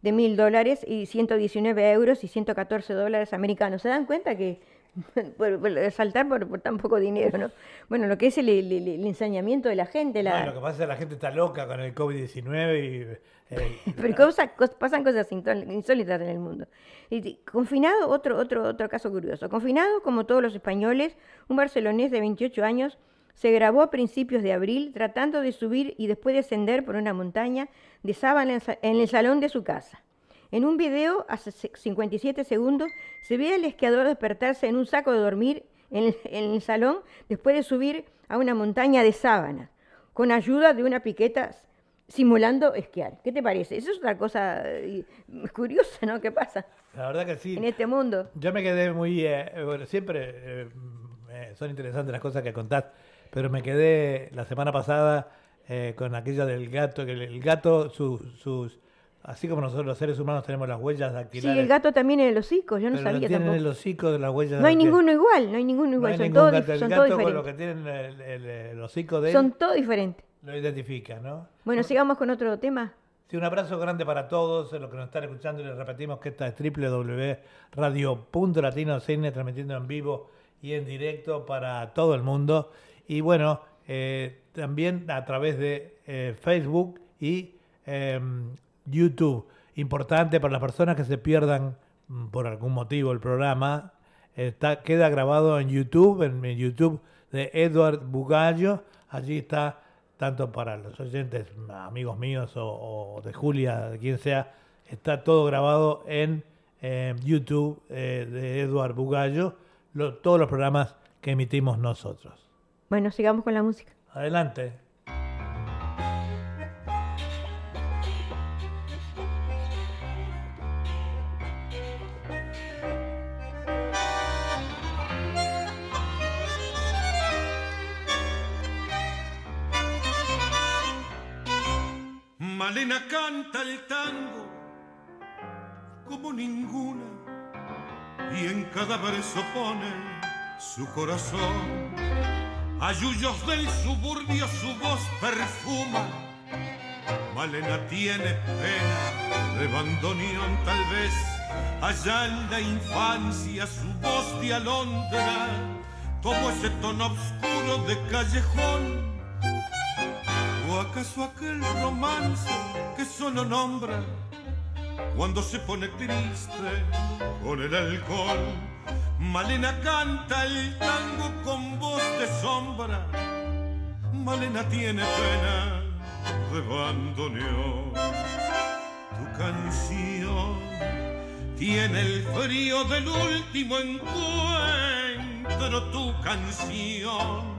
Speaker 2: mil dólares y 119 euros y 114 dólares americanos. ¿Se dan cuenta que por, por saltar por, por tan poco dinero, ¿no? Bueno, lo que es el, el- el- ensañamiento de la gente, la,
Speaker 1: Bueno, lo que pasa es que la gente está loca con el COVID-19 y... eh,
Speaker 2: pero cosa- cos- pasan cosas insólitas en el mundo. Y confinado, otro, otro, otro caso curioso. Confinado, como todos los españoles, un barcelonés de 28 años se grabó a principios de abril tratando de subir y después descender por una montaña de sábana en el salón de su casa. En un video, hace se- 57 segundos, se ve al esquiador despertarse en un saco de dormir en el, en el salón después de subir a una montaña de sábana, con ayuda de una piqueta simulando esquiar. ¿Qué te parece? Eso es otra cosa eh, curiosa, ¿no? ¿Qué pasa
Speaker 1: la verdad que sí.
Speaker 2: en este mundo?
Speaker 1: Yo me quedé muy... eh, bueno, siempre eh, eh, son interesantes las cosas que contás, pero me quedé la semana pasada con aquella del gato, que el, el gato, su- sus... Así como nosotros los seres humanos tenemos las huellas
Speaker 2: Sí,
Speaker 1: dactilares.
Speaker 2: el gato también en el hocico, yo no
Speaker 1: pero
Speaker 2: sabía
Speaker 1: tienen el hocico de las huellas
Speaker 2: No hay
Speaker 1: dactilares.
Speaker 2: ninguno igual, no hay ninguno
Speaker 1: No
Speaker 2: igual,
Speaker 1: hay
Speaker 2: son, todos,
Speaker 1: gato.
Speaker 2: son
Speaker 1: gato
Speaker 2: todos
Speaker 1: con lo que tienen el, el- el hocico de él
Speaker 2: Son todos diferentes.
Speaker 1: lo identifica, ¿no?
Speaker 2: Bueno, sigamos con otro tema.
Speaker 1: Sí, un abrazo grande para todos los que nos están escuchando y les repetimos que esta es www.radio.latino transmitiendo en vivo y en directo para todo el mundo. Y bueno, eh, también a través de eh, Facebook y em, YouTube. Importante para las personas que se pierdan mm, por algún motivo el programa. Está, queda grabado en YouTube, en el YouTube de Edward Bugallo. Allí está tanto para los oyentes, amigos míos o, de Julia, de quien sea, está todo grabado en em, YouTube eh, de Edward Bugallo, todos los programas que emitimos nosotros.
Speaker 2: Bueno, sigamos con la música.
Speaker 1: Adelante.
Speaker 5: Canta el tango como ninguna y en cada verso pone su corazón. Ayuyos del suburbio su voz perfuma. Malena tiene pena de bandoneón tal vez. Allá en la infancia su voz de alondra como ese tono oscuro de callejón. ¿O acaso aquel romance que solo nombra cuando se pone triste con el alcohol? Malena canta el tango con voz de sombra. Malena tiene pena de bandoneón. Tu canción tiene el frío del último encuentro. Tu canción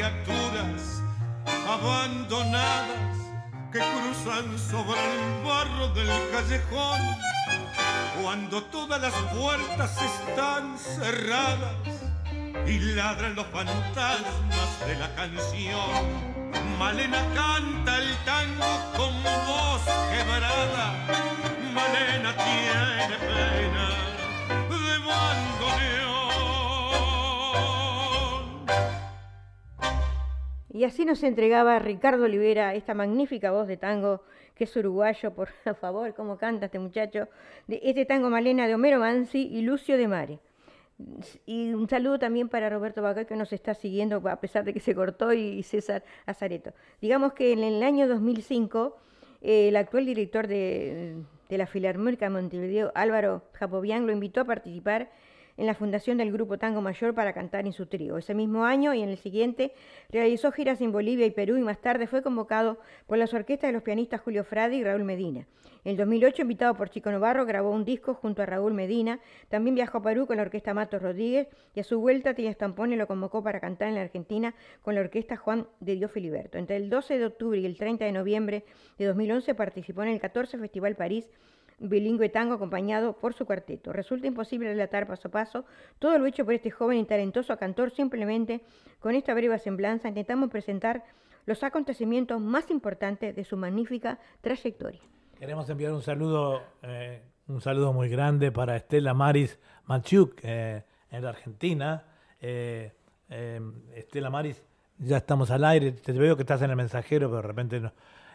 Speaker 5: Criaturas abandonadas que cruzan sobre el barro del callejón cuando todas las puertas están cerradas y ladran los fantasmas de la canción. Malena canta el tango con voz quebrada, Malena tiene pena
Speaker 2: Y así nos entregaba Ricardo Olivera esta magnífica voz de tango, que es uruguayo, por favor, cómo canta este muchacho, de este tango Malena de Homero Mansi y Lucio de Mare. Y un saludo también para Roberto Bacá, que nos está siguiendo a pesar de que se cortó, y César Azareto. Digamos que en el año 2005, eh, el actual director de, de la Filarmónica de Montevideo, Álvaro Japovian, lo invitó a participar en la fundación del Grupo Tango Mayor para cantar en su trío. Ese mismo año y en el siguiente realizó giras en Bolivia y Perú y más tarde fue convocado por las orquestas de los pianistas Julio Frade y Raúl Medina. En el 2008, invitado por Chico Novarro, grabó un disco junto a Raúl Medina. También viajó a Perú con la orquesta Matos Rodríguez y a su vuelta Tía Stampone lo convocó para cantar en la Argentina con la orquesta Juan de Dios Filiberto. Entre el 12 de octubre y el 30 de noviembre de 2011 participó en el 14 Festival París bilingüe tango acompañado por su cuarteto. Resulta imposible relatar paso a paso todo lo hecho por este joven y talentoso cantor. Simplemente con esta breve semblanza intentamos presentar los acontecimientos más importantes de su magnífica trayectoria.
Speaker 1: Queremos enviar un saludo, eh, un saludo muy grande para Estela Maris Machuk eh, en la Argentina. Eh, Estela Maris, ya estamos al aire, te veo que estás en el mensajero, pero de repente no,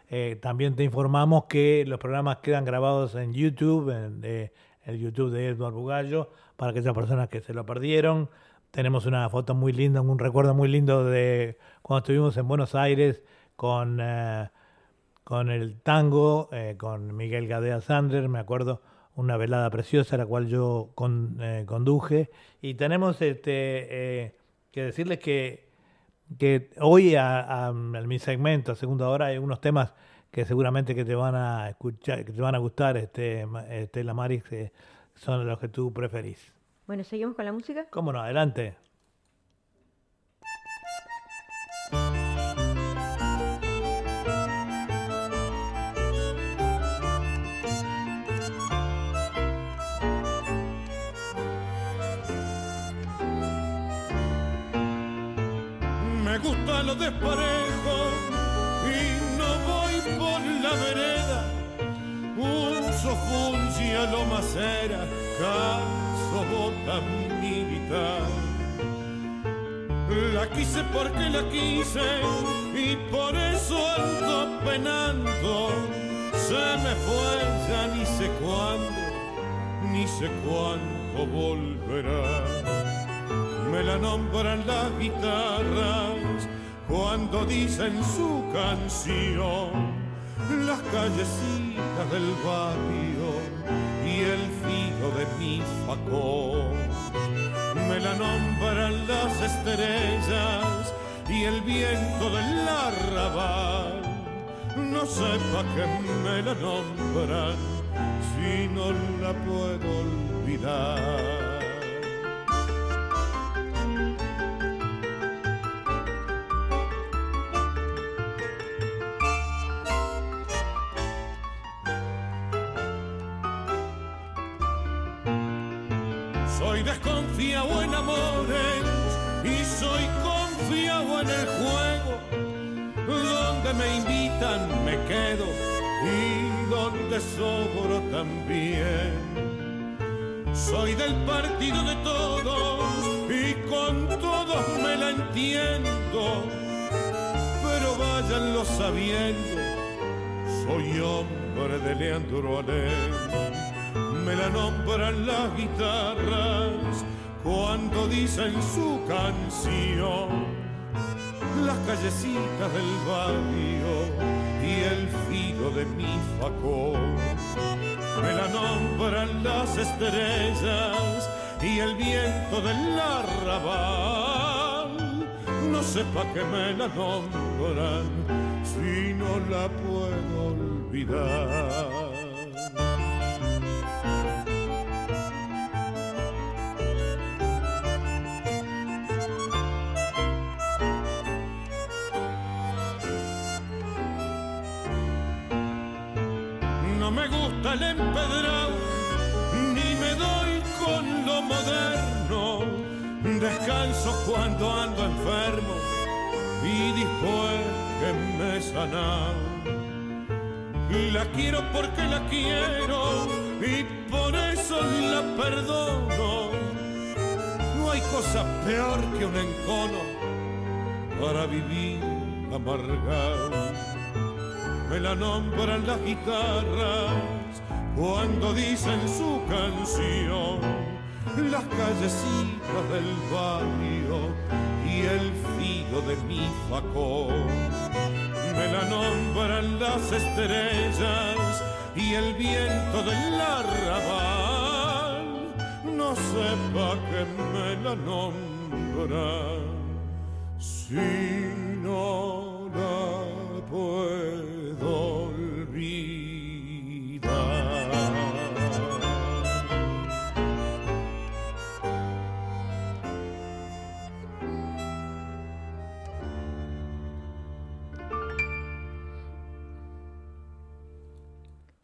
Speaker 1: eh, también te informamos que los programas quedan grabados en YouTube, en el YouTube de Eduardo Bugallo, para aquellas personas que se lo perdieron. Tenemos una foto muy linda, un recuerdo muy lindo de cuando estuvimos en Buenos Aires con, eh, con el tango, eh, con Miguel Gadea Sander, me acuerdo, una velada preciosa, la cual yo conduje. Y tenemos este, que decirles que que hoy a, mi segmento, a segunda hora, hay unos temas que seguramente que te van a escuchar, que te van a gustar, este, este Maris, que son los que tú preferís.
Speaker 2: Bueno, ¿seguimos con la música?
Speaker 1: ¿Cómo no? Adelante.
Speaker 5: Desparejo y no voy por la vereda. Uso funcia lo macera, caso bota militar. La quise porque la quise y por eso ando penando. Se me fue ya ni sé cuándo, ni sé cuándo volverá me la nombran las guitarras cuando dicen su canción, las callecitas del barrio y el filo de mi facón. Me la nombran las estrellas y el viento del arrabal. No sepa que me la nombran si no la puedo olvidar. Soy desconfiado en amores y soy confiado en el juego. Donde me invitan me quedo y donde sobro también. Soy del partido de todos y con todos me la entiendo. Pero váyanlo sabiendo, soy hombre de Leandro me la nombran las guitarras cuando dicen su canción. Las callecitas del barrio y el filo de mi facón. Me la nombran las estrellas y el viento del arrabal. No sepa que me la nombran si no la puedo olvidar. El empedrado, ni me doy con lo moderno. Descanso cuando ando enfermo y después que me he. La quiero porque la quiero y por eso la perdono. No hay cosa peor que un encono para vivir amargado me la nombran las guitarras cuando dicen su canción, las callecitas del barrio y el filo de mi facón. Me la nombran las estrellas y el viento del arrabal, no sepa que me la nombran si no la puedo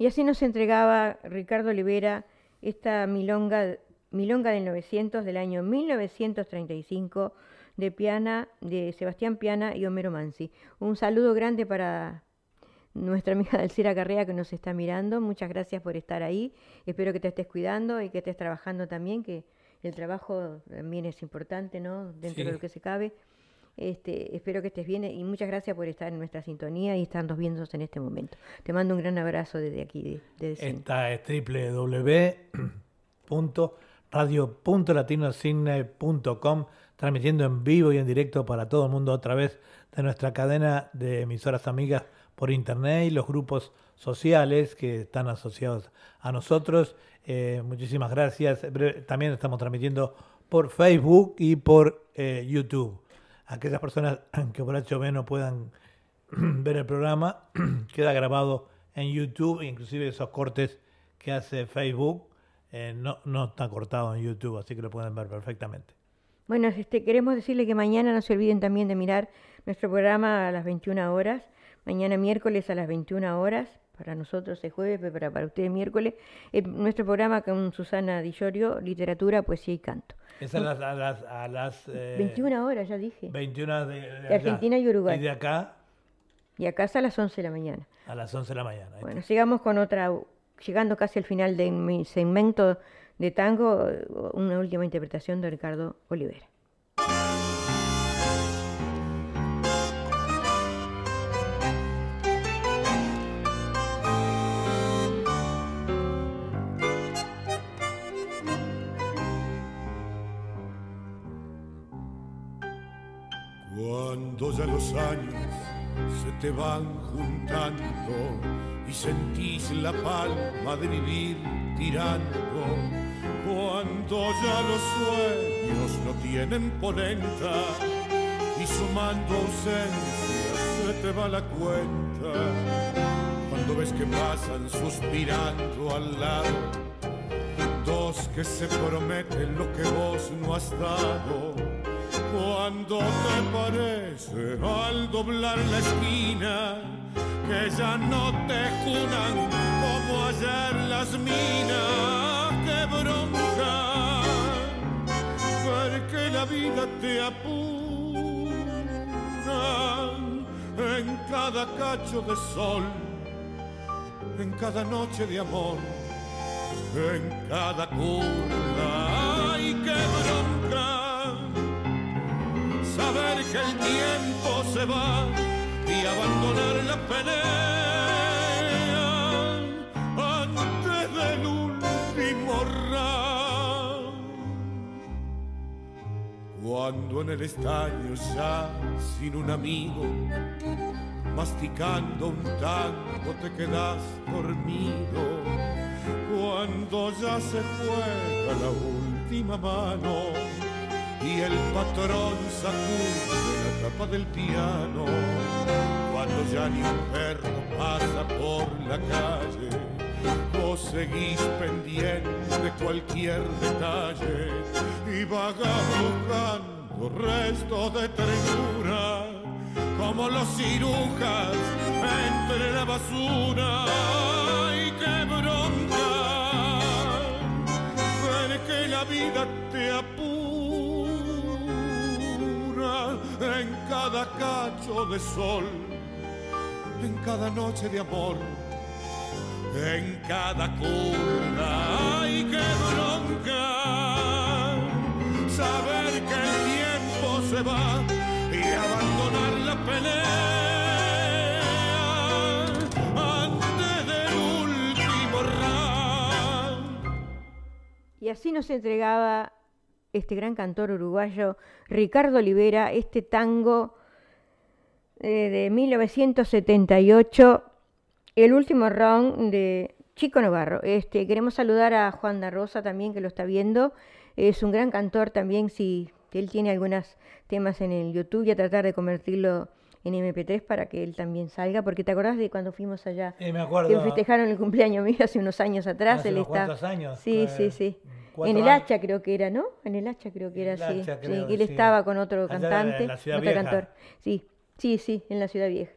Speaker 2: Y así nos entregaba Ricardo Olivera esta milonga, milonga del 900 del año 1935 de Piana, de Sebastián Piana y Homero Mansi. Un saludo grande para nuestra amiga Delcira Carrea que nos está mirando. Muchas gracias por estar ahí. Espero que te estés cuidando y que estés trabajando también, que el trabajo también es importante, ¿no? Dentro
Speaker 1: Sí.
Speaker 2: de lo que se cabe. Este, espero que estés bien y muchas gracias por estar en nuestra sintonía y estarnos viendo en este momento. Te mando un gran abrazo desde aquí, de- desde.
Speaker 1: Esta es www.radio.latinocine.com, transmitiendo en vivo y en directo para todo el mundo a través de nuestra cadena de emisoras amigas por internet y los grupos sociales que están asociados a nosotros. Eh, muchísimas gracias. También estamos transmitiendo por Facebook y por eh, YouTube. Aquellas personas que por HB no puedan ver el programa, queda grabado en YouTube, inclusive esos cortes que hace Facebook eh, no, no está cortado en YouTube, así que lo pueden ver perfectamente.
Speaker 2: Bueno, este, queremos decirle que mañana no se olviden también de mirar nuestro programa a las 21 horas. Mañana miércoles a las 21 horas. Para nosotros es jueves, pero para, para ustedes miércoles. Eh, nuestro programa con Susana Di Llorio, literatura, poesía y canto.
Speaker 1: Es a las, a las, a las, eh,
Speaker 2: 21 horas, ya dije.
Speaker 1: 21 de, de.
Speaker 2: Argentina y Uruguay.
Speaker 1: Y de acá
Speaker 2: Y acá es a las 11 de la mañana.
Speaker 1: a las 11 de la mañana.
Speaker 2: Bueno, sigamos con otra, llegando casi al final de mi segmento de tango, una última interpretación de Ricardo Olivera.
Speaker 5: Te van juntando y sentís la palma de vivir tirando, cuando ya los sueños no tienen polenta y sumando ausencias se te va la cuenta, cuando ves que pasan suspirando al lado dos que se prometen lo que vos no has dado. Cuando te parece al doblar la esquina que ya no te junan como ayer las minas, que bronca ver que la vida te apura en cada cacho de sol, en cada noche de amor en cada curva. ¡Ay, qué bronca! Saber que el tiempo se va y abandonar la pelea antes del último round. Cuando en el estaño ya sin un amigo, masticando un tango te quedas dormido cuando ya se juega la última mano y el patrón sacude la tapa del piano, cuando ya ni un perro pasa por la calle, vos seguís pendiente de cualquier detalle y vagas buscando restos de ternura como los cirujas entre la basura. ¡Ay, qué bronca! Ver que la vida te apura en cada cacho de sol, en cada noche de amor, en cada curva. ¡Ay, qué bronca! Saber que el tiempo se va y abandonar la pelea antes del último round.
Speaker 2: Y así nos entregaba este gran cantor uruguayo Ricardo Olivera este tango eh, de 1978, el último round de Chico Navarro. Este, queremos saludar a Juan da Rosa también que lo está viendo. Es un gran cantor también, si él tiene algunos temas en el YouTube y a tratar de convertirlo en MP3 para que él también salga, porque te acordás de cuando fuimos allá,
Speaker 1: Sí, me acuerdo.
Speaker 2: que festejaron el cumpleaños mío hace unos años atrás,
Speaker 1: Hace
Speaker 2: él
Speaker 1: unos
Speaker 2: está...
Speaker 1: años,
Speaker 2: Sí,
Speaker 1: eh,
Speaker 2: sí, sí. En el
Speaker 1: años.
Speaker 2: hacha creo que era, ¿no? En el hacha creo que era,
Speaker 1: El
Speaker 2: sí.
Speaker 1: Hacha, creo,
Speaker 2: él
Speaker 1: sí.
Speaker 2: estaba con otro
Speaker 1: Allá en
Speaker 2: cantante,
Speaker 1: la Ciudad
Speaker 2: otro
Speaker 1: Vieja.
Speaker 2: cantor. Sí, sí, sí, en la ciudad vieja.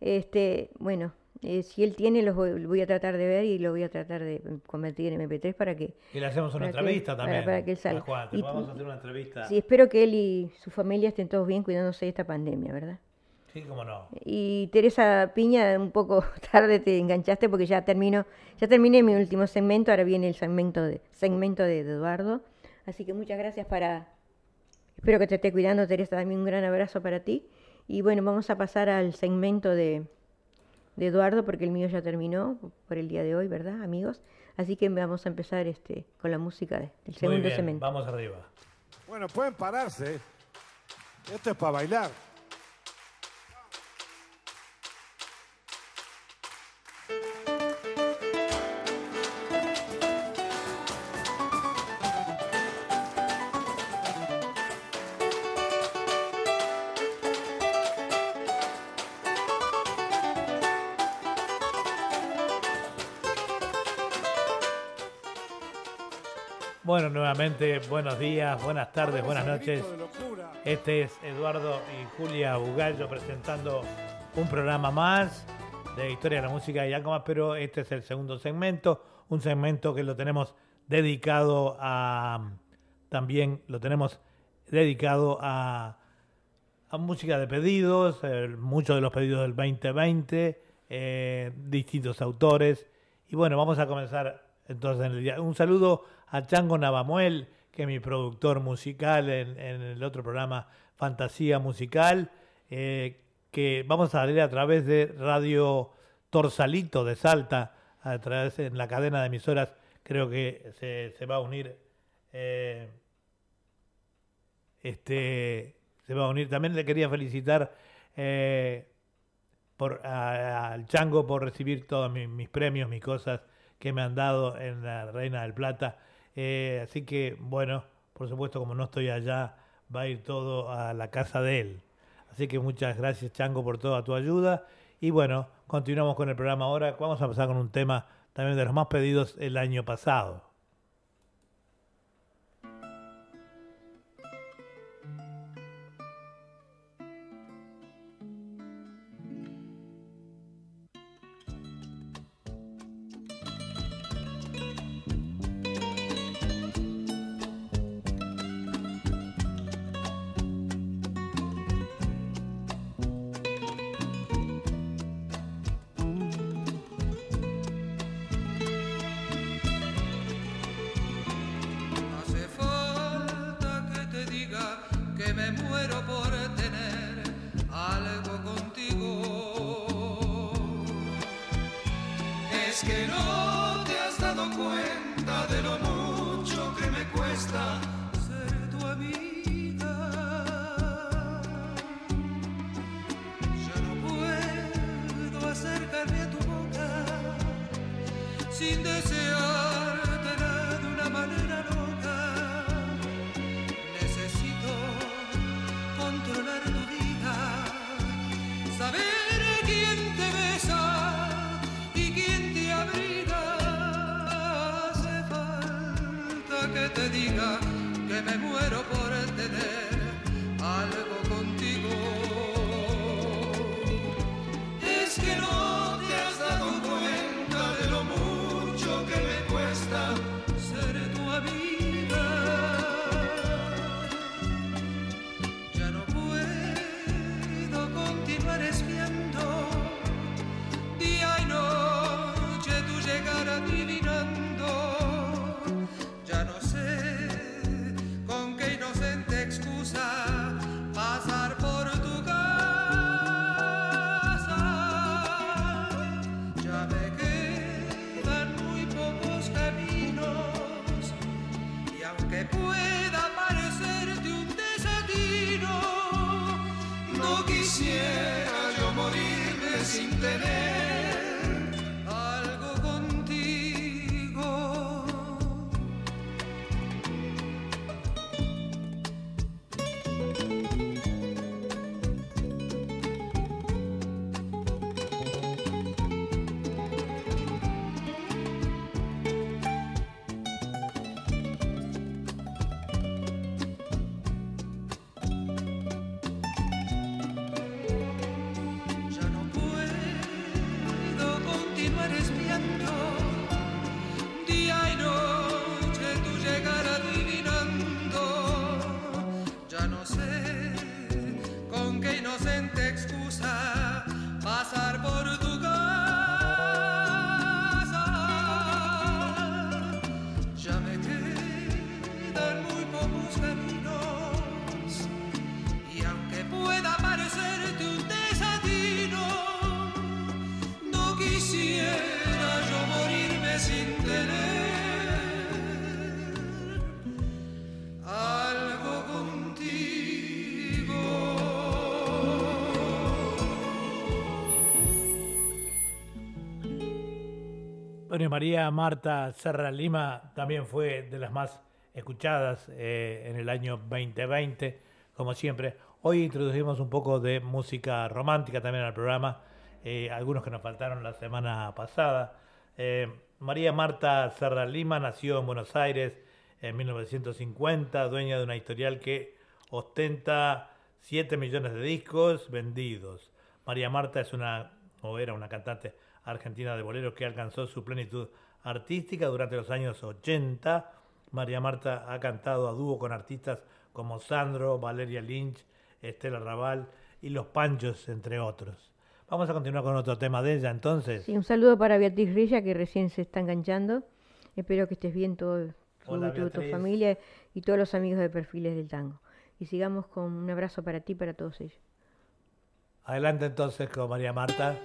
Speaker 2: Este, bueno, eh, si él tiene, los voy, voy a tratar de ver y lo voy a tratar de convertir en MP3 para que...
Speaker 1: Y le hacemos una
Speaker 2: que-
Speaker 1: entrevista
Speaker 2: para-
Speaker 1: también.
Speaker 2: para que él salga.
Speaker 1: a Juan, te
Speaker 2: Y-
Speaker 1: podemos hacer una entrevista.
Speaker 2: Sí, espero que él y su familia estén todos bien cuidándose de esta pandemia, ¿verdad?
Speaker 1: Sí, cómo no.
Speaker 2: Y Teresa Piña, un poco tarde te enganchaste porque ya termino, ya terminé mi último segmento, ahora viene el segmento de, segmento de, Eduardo. Así que muchas gracias para, espero que te esté cuidando Teresa, también un gran abrazo para ti. Y bueno, vamos a pasar al segmento de, de Eduardo porque el mío ya terminó por el día de hoy, ¿verdad, amigos? Así que vamos a empezar este con la música de- del
Speaker 1: Muy
Speaker 2: segundo
Speaker 1: bien,
Speaker 2: segmento.
Speaker 1: vamos arriba.
Speaker 6: Bueno, pueden pararse. Esto es para bailar.
Speaker 1: Buenos días, buenas tardes, buenas noches. Este es Eduardo y Julia Bugallo presentando un programa más de Historia de la Música y algo más, pero este es el segundo segmento, un segmento que lo tenemos dedicado a, también lo tenemos dedicado a, a música de pedidos, eh, muchos de los pedidos del 2020, eh, distintos autores. Y bueno, vamos a comenzar entonces. Un saludo a Chango Navamuel, que es mi productor musical en, el otro programa Fantasía Musical, eh, que vamos a leer a través de Radio Torsalito de Salta, a través en la cadena de emisoras, creo que se, va a unir. eh, este se va a unir. También le quería felicitar eh, por, al Chango por recibir todos mis premios, mis cosas que me han dado en la Reina del Plata. Eh, así que, bueno, por supuesto, como no estoy allá, va a ir todo a la casa de él. Así que muchas gracias, Chango, por toda tu ayuda. Y bueno, continuamos con el programa ahora. Vamos a empezar con un tema también de los más pedidos el año pasado.
Speaker 7: Es que no te has dado cuenta de lo mucho que me cuesta ser tu amiga. Ya no puedo acercarme a tu boca sin deseártela me muero por
Speaker 1: María Marta Serra Lima también fue de las más escuchadas eh, en el año 2020, como siempre. Hoy introducimos un poco de música romántica también al programa, eh, algunos que nos faltaron la semana pasada. Eh, María Marta Serra Lima nació en Buenos Aires
Speaker 7: en 1950, dueña de una editorial que ostenta 7 millones de discos vendidos. María Marta es una, o era una cantante argentina de boleros que alcanzó su plenitud artística durante los años 80. María Marta ha cantado a dúo con artistas como Sandro, Valeria Lynch, Estela Raval y Los Panchos, entre otros. Vamos a continuar con otro tema de ella entonces.
Speaker 2: Sí, un saludo para Beatriz Rilla que recién se está enganchando. Espero que estés bien todo,
Speaker 7: Hola,
Speaker 2: tu
Speaker 7: Beatriz.
Speaker 2: familia y todos los amigos de Perfiles del Tango. Y sigamos con un abrazo para ti y para todos ellos.
Speaker 7: Adelante entonces con María Marta.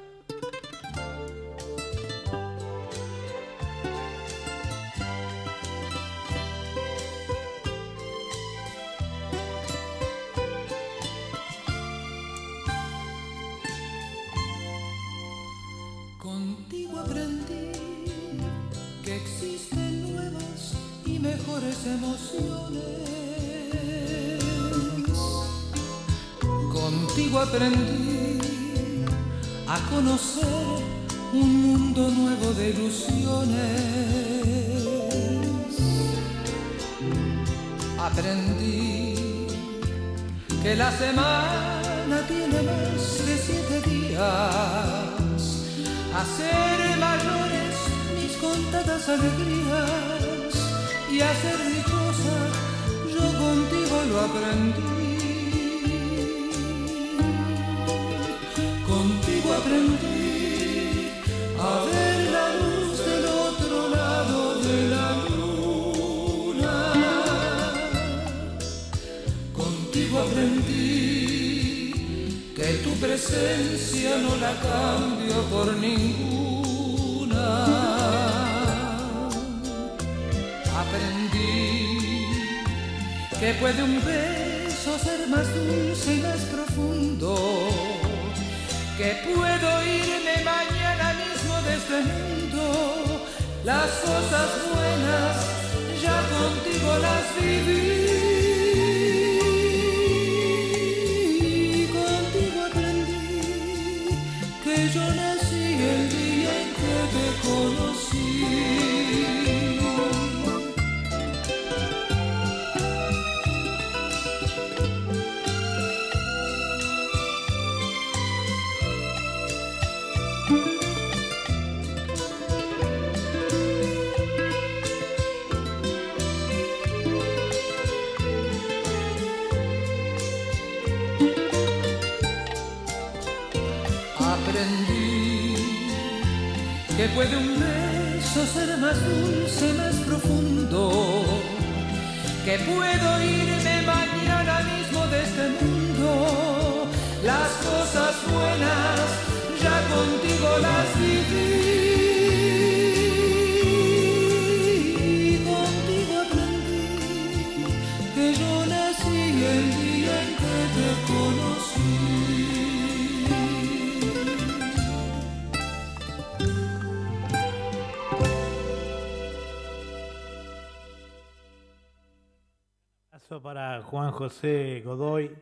Speaker 7: Abrazo para Juan José Godoy.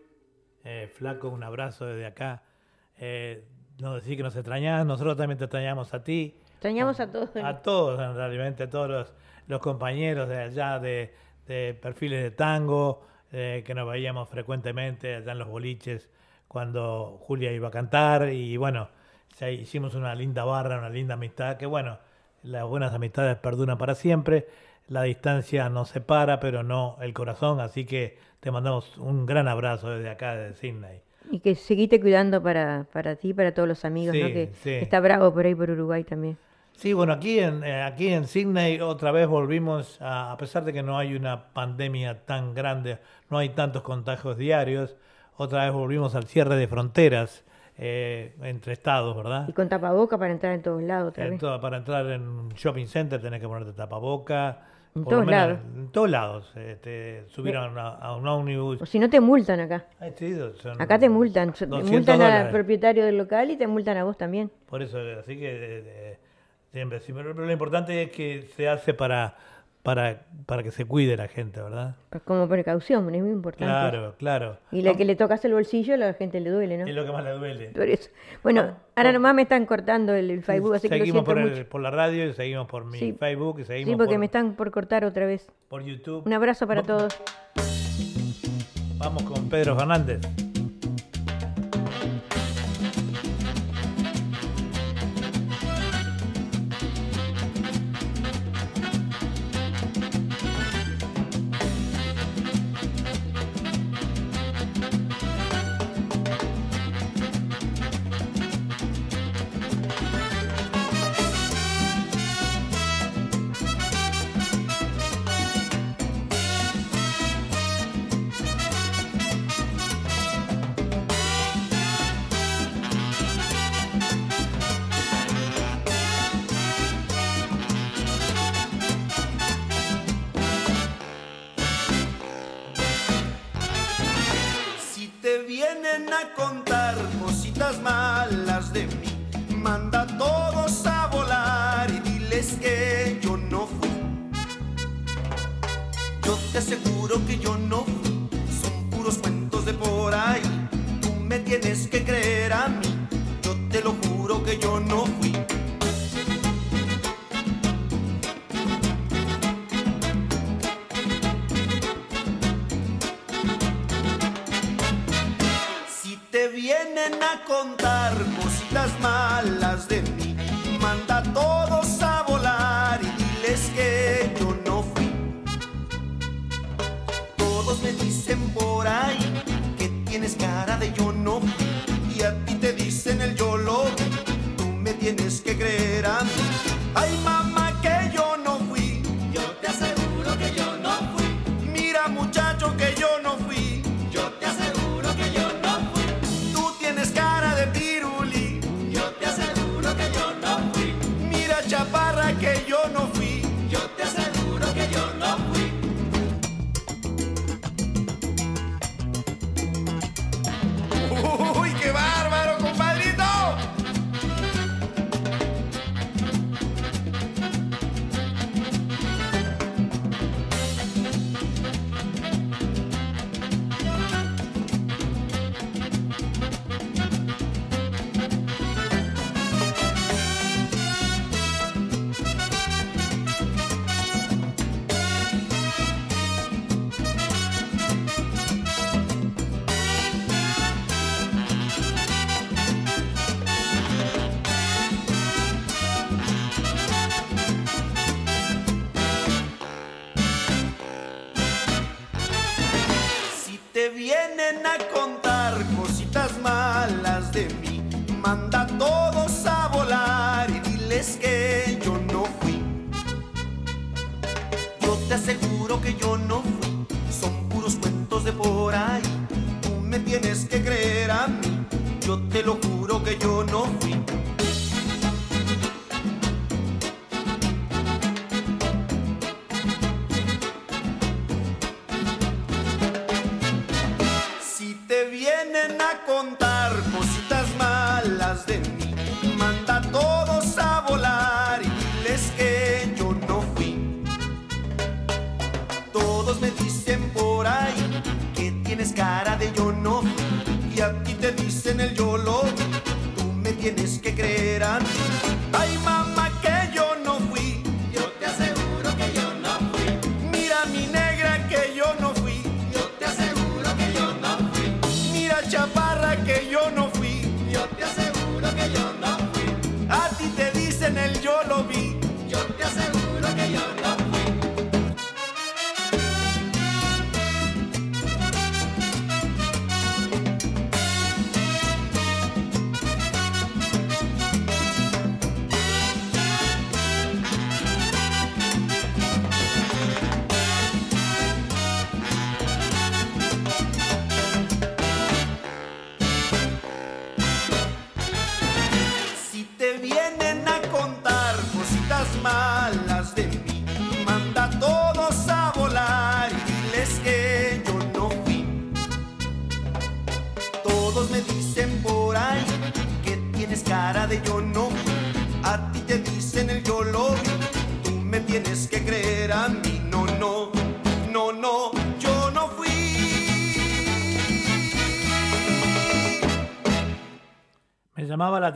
Speaker 7: Eh, flaco, un abrazo desde acá. Eh, no decir que nos extrañás, nosotros también te extrañamos a ti.
Speaker 2: Extrañamos a todos.
Speaker 7: A todos, en realmente, a todos los, los compañeros de allá de, de perfiles de tango, eh, que nos veíamos frecuentemente allá en los boliches cuando Julia iba a cantar. Y bueno, ya hicimos una linda barra, una linda amistad, que bueno, las buenas amistades perduran para siempre. La distancia nos separa, pero no el corazón. Así que te mandamos un gran abrazo desde acá, de Sydney.
Speaker 2: Y que seguite cuidando para, para ti para todos los amigos,
Speaker 7: Sí,
Speaker 2: ¿no? Que
Speaker 7: sí.
Speaker 2: está bravo por ahí por Uruguay también.
Speaker 7: Sí, bueno, aquí en, eh, aquí en Sydney otra vez volvimos, a, a pesar de que no hay una pandemia tan grande, no hay tantos contagios diarios, otra vez volvimos al cierre de fronteras eh, entre estados, ¿verdad?
Speaker 2: Y con tapaboca para entrar en todos lados otra
Speaker 7: En
Speaker 2: vez.
Speaker 7: todo- para entrar en un shopping center tenés que ponerte tapaboca.
Speaker 2: En todos lados.
Speaker 7: En todos lados. este, subieron a, a un ómnibus.
Speaker 2: O si no te multan acá.
Speaker 7: Ay, sí, son
Speaker 2: Acá te multan. Te
Speaker 7: 200
Speaker 2: multan al propietario del local y te multan a vos también.
Speaker 7: Por eso, así que eh, eh, siempre, sí, pero lo importante es que se hace para,
Speaker 8: para, para que se cuide la gente, ¿verdad?
Speaker 2: Pues como precaución, es muy importante.
Speaker 8: Claro, claro.
Speaker 2: Y la que le tocas el bolsillo, a la gente le duele, ¿no?
Speaker 8: Es lo que más le duele.
Speaker 2: Por eso. Bueno, ahora no. nomás me están cortando el Facebook, así que lo
Speaker 8: por, el,
Speaker 2: mucho.
Speaker 8: por la radio y seguimos por mi. Facebook y seguimos por.
Speaker 2: Sí, porque me están por cortar otra vez.
Speaker 8: Por YouTube.
Speaker 2: Un abrazo para todos.
Speaker 8: Vamos con Pedro Fernández.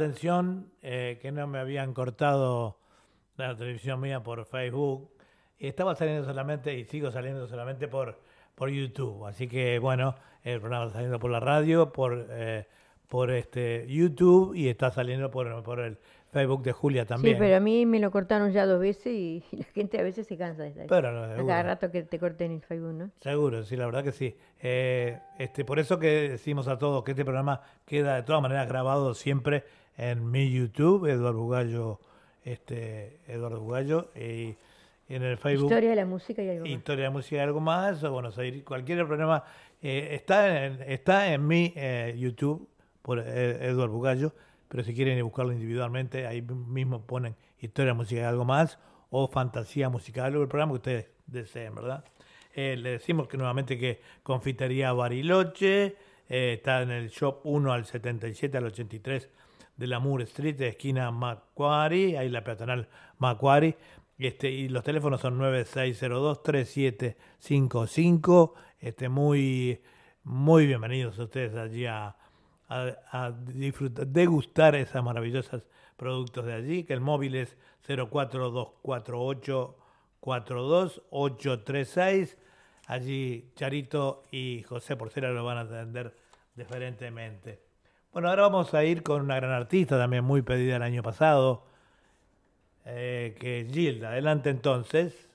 Speaker 1: Atención eh, que no me habían cortado la televisión mía por Facebook. Y estaba saliendo solamente, y sigo saliendo solamente por, por YouTube. Así que bueno, el programa está saliendo por la radio, por, eh, por este YouTube y está saliendo por, por el Facebook de Julia también.
Speaker 2: Sí, pero a mí me lo cortaron ya dos veces y la gente a veces se cansa de estar.
Speaker 1: Pero no,
Speaker 2: A cada rato que te corten el Facebook, ¿no?
Speaker 1: Seguro, sí, la verdad que sí. Eh, este, por eso que decimos a todos que este programa queda de todas maneras grabado siempre en mi YouTube, Eduardo Bugallo, este, Eduardo Bugallo, y en el Facebook
Speaker 2: Historia de la música y algo más.
Speaker 1: Historia de Música y algo más, o Buenos Aires, cualquier programa eh, está, en, está en mi eh, YouTube por eh, Eduardo Bugallo, pero si quieren buscarlo individualmente, ahí mismo ponen Historia, Música y algo más, o Fantasía Musical, o el programa que ustedes deseen, ¿verdad? Eh, le decimos que nuevamente que Confitería Bariloche eh, está en el shop 1 al 77 al 83 de la Moore Street, esquina Macquarie, ahí la peatonal Macquarie. Este, y los teléfonos son 9602-3755. Este, muy, muy bienvenidos a ustedes allí a, a, disfrutar, degustar esos maravillosos productos de allí, que el móvil es 04248 42836. Allí Charito y José Porcera lo van a atender diferentemente. Bueno, ahora vamos a ir con una gran artista también muy pedida el año pasado, eh, que es Gilda. Adelante entonces.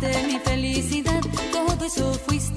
Speaker 9: Fuiste mi felicidad, todo eso fuiste,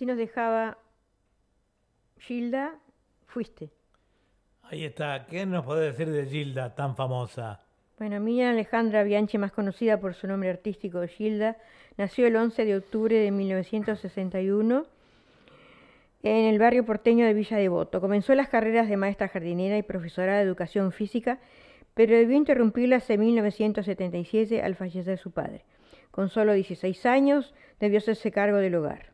Speaker 2: así nos dejaba Gilda, fuiste.
Speaker 1: Ahí está. ¿Qué nos puede decir de Gilda tan famosa?
Speaker 2: Bueno, Miriam Alejandra Bianchi, más conocida por su nombre artístico Gilda, nació el 11 de octubre de 1961 en el barrio porteño de Villa Devoto. Comenzó las carreras de maestra jardinera y profesora de educación física, pero debió interrumpirlas en 1977 al fallecer su padre. Con solo 16 años debió hacerse cargo del hogar.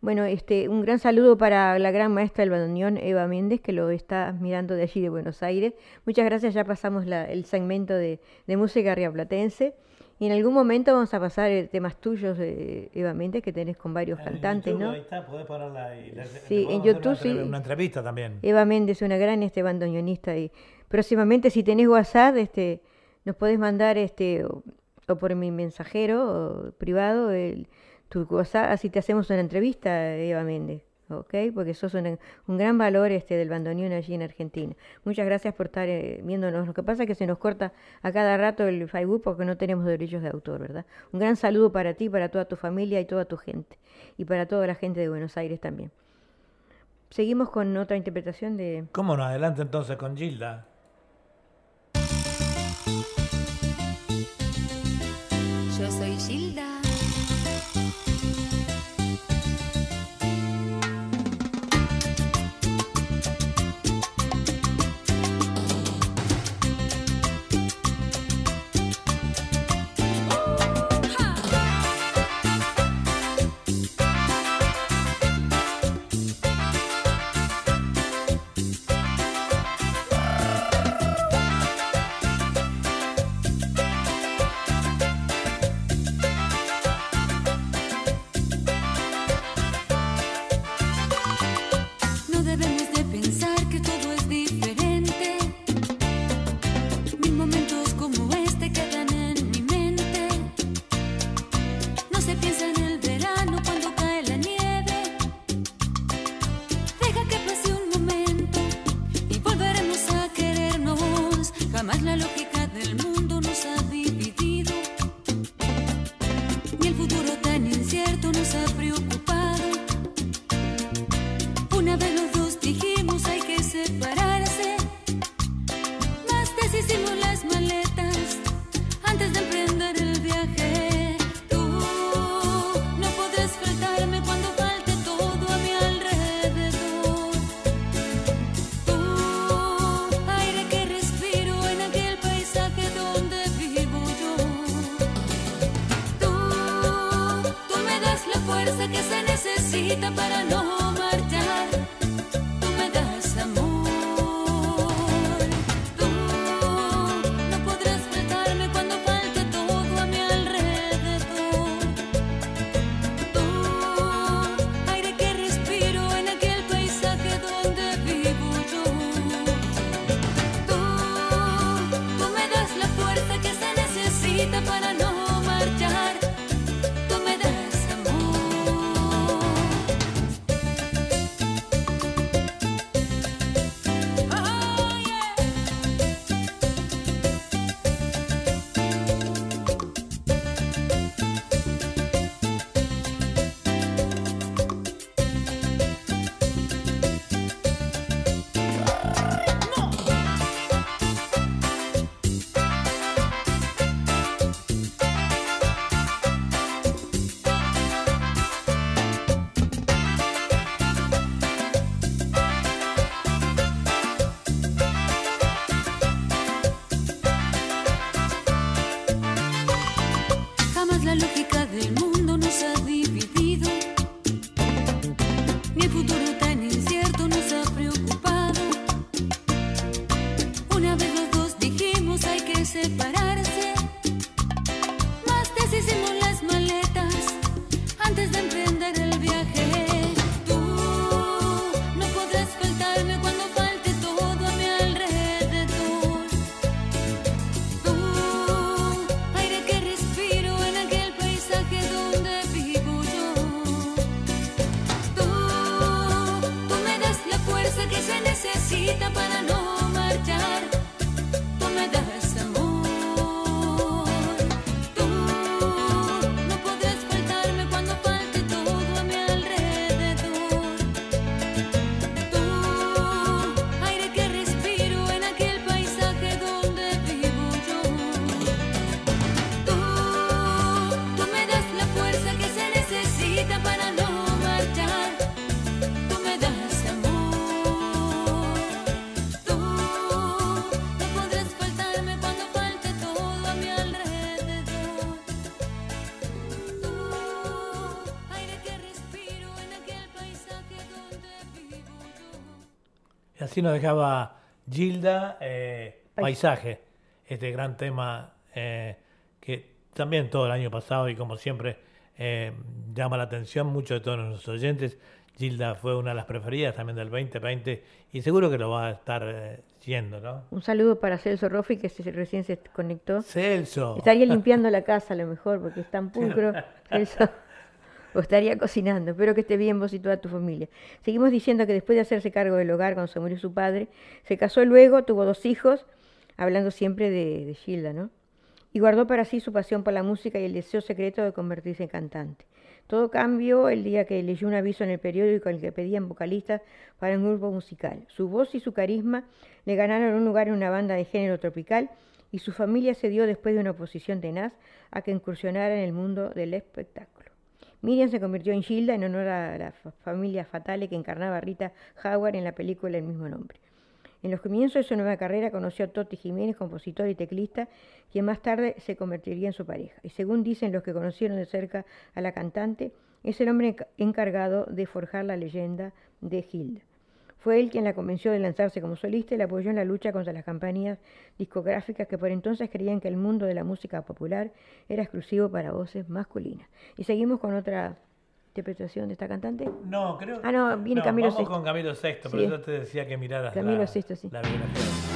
Speaker 2: Bueno, este, un gran saludo para la gran maestra del bandoneón, Eva Méndez, que lo está mirando de allí de Buenos Aires. Muchas gracias, ya pasamos la- el segmento de, de música riaplatense. Y en algún momento vamos a pasar eh, temas tuyos, eh, Eva Méndez, que tenés con varios cantantes,
Speaker 1: YouTube,
Speaker 2: ¿no?
Speaker 1: Ahí está, podés ponerla ahí. Le
Speaker 2: Sí, en YouTube
Speaker 1: una,
Speaker 2: sí.
Speaker 1: Una entrevista también.
Speaker 2: Eva Méndez, una gran este bandoneonista y próximamente si tenés WhatsApp, este, nos podés mandar este o, o por mi mensajero o privado el, tu WhatsApp, así te hacemos una entrevista, Eva Méndez, ¿ok? Porque sos una- un gran valor este del bandoneón allí en Argentina. Muchas gracias por estar eh, viéndonos. Lo que pasa es que se nos corta a cada rato el Facebook porque no tenemos derechos de autor, ¿verdad? Un gran saludo para ti, para toda tu familia y toda tu gente. Y para toda la gente de Buenos Aires también. Seguimos con otra interpretación de...
Speaker 1: ¿Cómo no? Adelante entonces con Gilda. Así nos dejaba Gilda, eh, Paisaje, este gran tema eh, que también todo el año pasado y como siempre eh, llama la atención mucho de todos nuestros oyentes. Gilda fue una de las preferidas también del 2020 y seguro que lo va a estar eh, siendo, ¿no?
Speaker 2: Un saludo para Celso Roffi, que se- recién se conectó.
Speaker 1: Celso.
Speaker 2: Estaría limpiando la casa a lo mejor, porque es tan pulcro, Celso. O estaría cocinando. Espero que esté bien vos y toda tu familia. Seguimos diciendo que después de hacerse cargo del hogar cuando se murió su padre, se casó luego, tuvo dos hijos, hablando siempre de, de Gilda, ¿no? Y guardó para sí su pasión por la música y el deseo secreto de convertirse en cantante. Todo cambió el día que leyó un aviso en el periódico en el que pedían vocalistas para un grupo musical. Su voz y su carisma le ganaron un lugar en una banda de género tropical y su familia cedió después de una oposición tenaz a que incursionara en el mundo del espectáculo. Miriam se convirtió en Gilda en honor a la fa- familia Fatale que encarnaba Rita Howard en la película del mismo nombre. En los comienzos de su nueva carrera conoció a Toti Jiménez, compositor y teclista, quien más tarde se convertiría en su pareja. Y según dicen los que conocieron de cerca a la cantante, es el hombre enca- encargado de forjar la leyenda de Gilda. Fue él quien la convenció de lanzarse como solista y la apoyó en la lucha contra las campañas discográficas que por entonces creían que el mundo de la música popular era exclusivo para voces masculinas. Y seguimos con otra interpretación de esta cantante.
Speaker 1: No, creo
Speaker 2: Ah, no, viene Camilo
Speaker 1: vamos
Speaker 2: Sesto.
Speaker 1: con Camilo Sexto, pero yo te decía que miraras
Speaker 2: Camilo
Speaker 1: la,
Speaker 2: Sesto, sí.
Speaker 1: la biografía.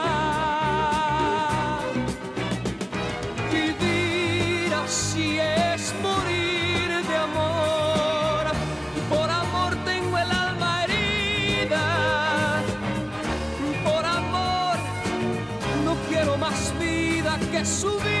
Speaker 7: Vida que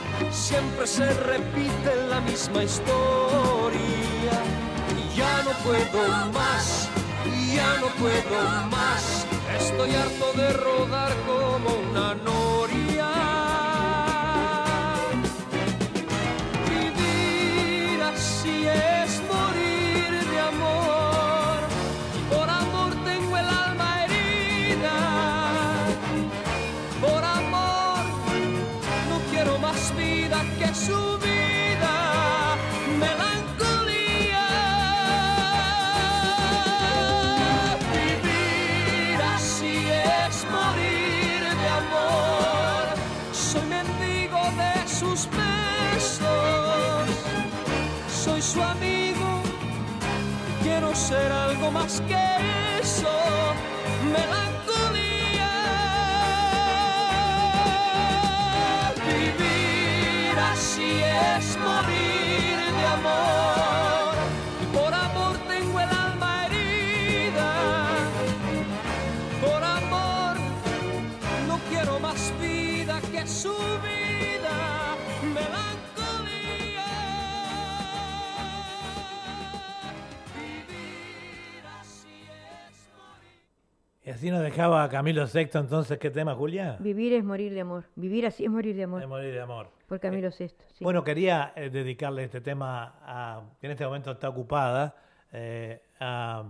Speaker 7: Siempre se repite la misma historia. Ya no puedo más, ya no puedo más. Estoy harto de rodar como una noria. Ser algo más que eso.
Speaker 1: Y Así nos dejaba Camilo VI entonces, ¿qué tema, Julia?
Speaker 2: Vivir es morir de amor. Vivir así es morir de amor.
Speaker 1: De morir de amor.
Speaker 2: Por Camilo VI. sí.
Speaker 1: Bueno, quería eh, dedicarle este tema a, que en este momento está ocupada, eh, a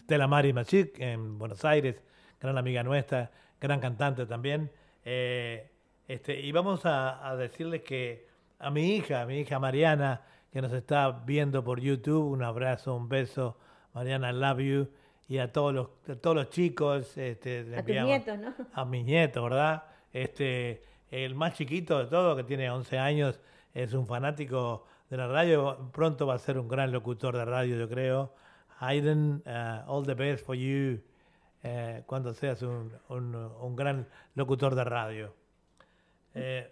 Speaker 1: Stella Mari Machic en Buenos Aires, gran amiga nuestra, gran cantante también. Eh, este, y vamos a, a decirles que a mi hija, a mi hija Mariana, que nos está viendo por YouTube, un abrazo, un beso, Mariana, I love you, y a todos los, a todos los chicos. Este,
Speaker 2: A tus nietos, ¿no?
Speaker 1: a mis nietos, ¿verdad? Este, el más chiquito de todo, que tiene 11 años, es un fanático de la radio. Pronto va a ser un gran locutor de radio, yo creo. Hayden, uh, all the best for you. eh, cuando seas un, un- un gran locutor de radio. Eh,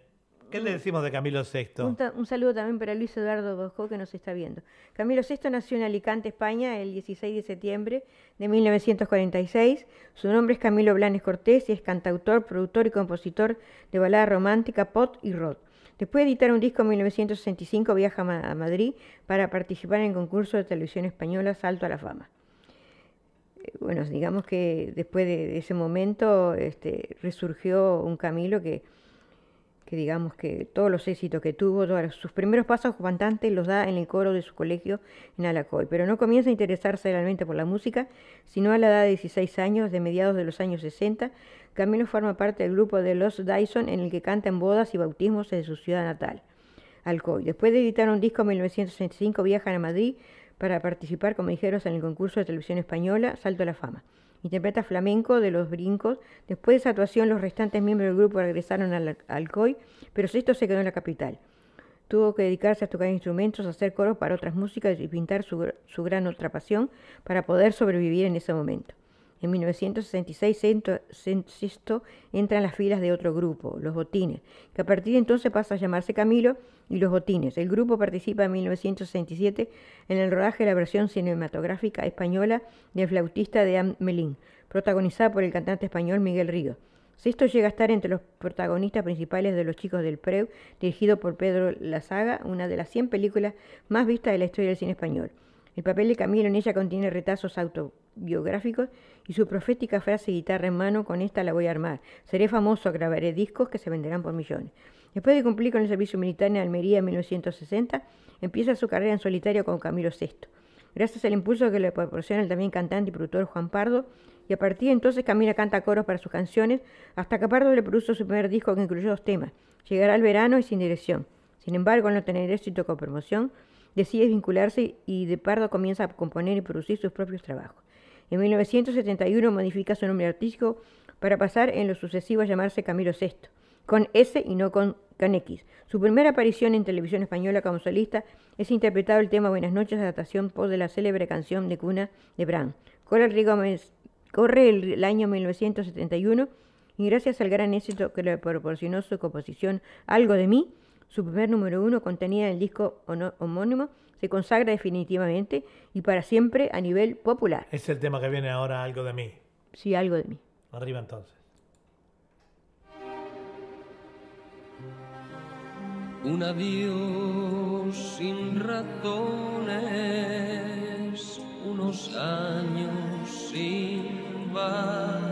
Speaker 1: ¿Qué le decimos de Camilo VI?
Speaker 2: Un, saludo también para Luis Eduardo Bosco que nos está viendo. Camilo VI nació en Alicante, España, el 16 de septiembre de 1946. Su nombre es Camilo Blanes Cortés y es cantautor, productor y compositor de balada romántica, pop y rock. Después de editar un disco en 1965, viaja a, Ma- a Madrid para participar en el concurso de televisión española Salto a la Fama. Eh, Bueno, digamos que después de de ese momento este, resurgió un Camilo que que digamos que todos los éxitos que tuvo, todos sus primeros pasos como cantante los da en el coro de su colegio en Alacoy, pero no comienza a interesarse realmente por la música, sino a la edad de 16 años, de mediados de los años 60, Camilo forma parte del grupo de Los Dyson en el que canta en bodas y bautismos de su ciudad natal, Alcoy. Después de editar un disco en 1965 viajan a Madrid para participar como ligeros en el concurso de televisión española Salto a la Fama. Interpreta flamenco de los brincos. Después de esa actuación, los restantes miembros del grupo regresaron al Alcoy, pero Sexto se quedó en la capital. Tuvo que dedicarse a tocar instrumentos, a hacer coros para otras músicas y pintar su, su gran otra pasión para poder sobrevivir en ese momento. En 1966, Sento- Sen- Sexto entra en las filas de otro grupo, Los Botines, que a partir de entonces pasa a llamarse Camilo y Los Botines. El grupo participa en 1967 en el rodaje de la versión cinematográfica española del flautista de Amelín, protagonizada por el cantante español Miguel Ríos. Sexto llega a estar entre los protagonistas principales de Los Chicos del Preu, dirigido por Pedro Lazaga, una de las 100 películas más vistas de la historia del cine español. El papel de Camilo en ella contiene retazos autobiográficos y su profética frase guitarra en mano, con esta la voy a armar. Seré famoso, grabaré discos que se venderán por millones. Después de cumplir con el servicio militar en Almería en 1960, empieza su carrera en solitario con Camilo VI. Gracias al impulso que le proporciona el también cantante y productor Juan Pardo, y a partir de entonces Camila canta coros para sus canciones, hasta que Pardo le produjo su primer disco que incluyó dos temas, Llegará el verano y Sin dirección. Sin embargo, al no tener éxito con promoción, decide vincularse y de Pardo comienza a componer y producir sus propios trabajos. En 1971 modifica su nombre artístico para pasar en lo sucesivo a llamarse Camilo VI, con S y no con, con. Su primera aparición en televisión española como solista es interpretado el tema Buenas noches, adaptación por de la célebre canción de cuna de Brahms. Corre el, corre el, año 1971 y gracias al gran éxito que le proporcionó su composición Algo de mí, su primer número uno contenida en el disco homónimo, se consagra definitivamente y para siempre a nivel popular.
Speaker 1: Es el tema que viene ahora, algo de mí.
Speaker 2: Sí, algo de mí.
Speaker 1: Arriba entonces.
Speaker 7: Un adiós sin razones, unos años sin valor.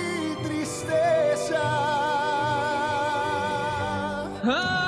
Speaker 7: Algo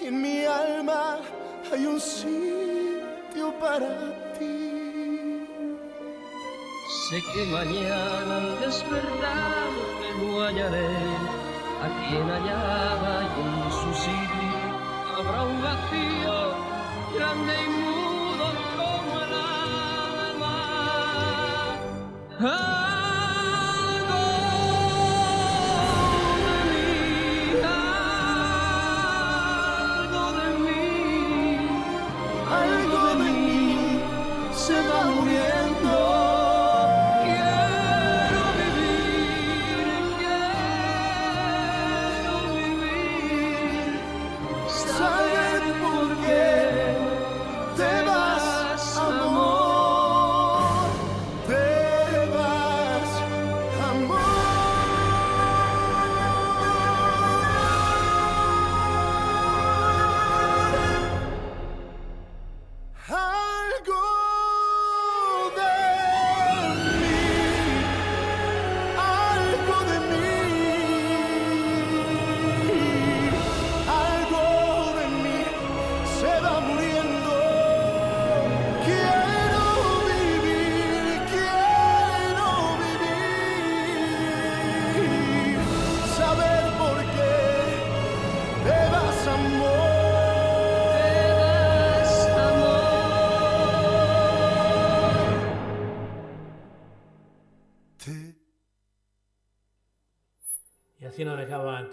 Speaker 10: en mi alma hay un sitio para ti.
Speaker 7: Sé que mañana al despertar me lo hallaré a quien hallaba y en su sitio habrá un vacío grande y mudo como el alma. Algo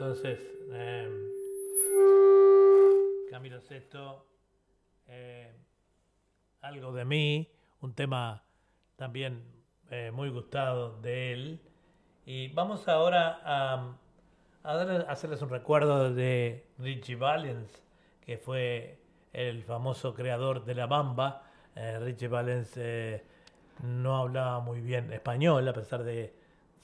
Speaker 11: entonces eh, Camilo Sesto, eh, algo de mí, un tema también eh, muy gustado de él. Y vamos ahora a, a hacerles un recuerdo de Richie Valens, que fue el famoso creador de la bamba. Eh, Richie Valens eh, no hablaba muy bien español, a pesar de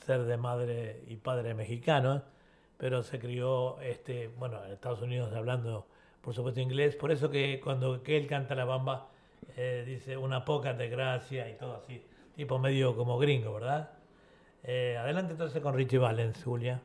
Speaker 11: ser de madre y padre mexicano, pero se crió, este, bueno, en Estados Unidos hablando, por supuesto, inglés. Por eso que cuando que él canta la bamba, eh, dice una poca de gracia y todo así, tipo medio como gringo, ¿verdad? Eh, adelante entonces con Richie Valens, Julia.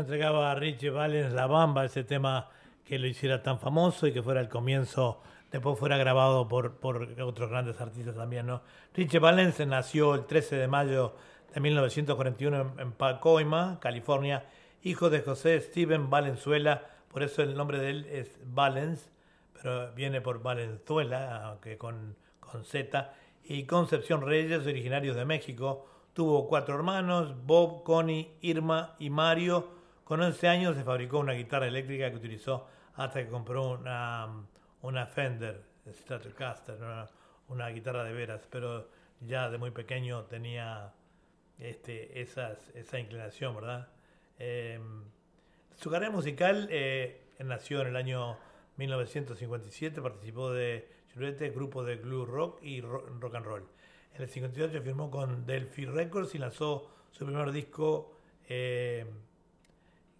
Speaker 11: Entregaba a Richie Valens La Bamba, ese tema que lo hiciera tan famoso y que fuera el comienzo, después fuera grabado por, por otros grandes artistas también, ¿no? Richie Valens nació el 13 de mayo de 1941 en, en Pacoima, California, hijo de José Steven Valenzuela, por eso el nombre de él es Valens,
Speaker 1: pero viene por Valenzuela, aunque con, con Z, y Concepción Reyes, originarios de México. Tuvo cuatro hermanos, Bob, Connie, Irma y Mario. Con 11 años se fabricó una guitarra eléctrica que utilizó hasta que compró una, una Fender Stratocaster, una, una guitarra de veras, pero ya de muy pequeño tenía este, esas, esa inclinación, ¿verdad? Eh, su carrera musical eh, nació en el año 1957, participó de Chulete, grupo de glue rock y ro- rock and roll. En el 58 firmó con Delphi Records y lanzó su primer disco eh,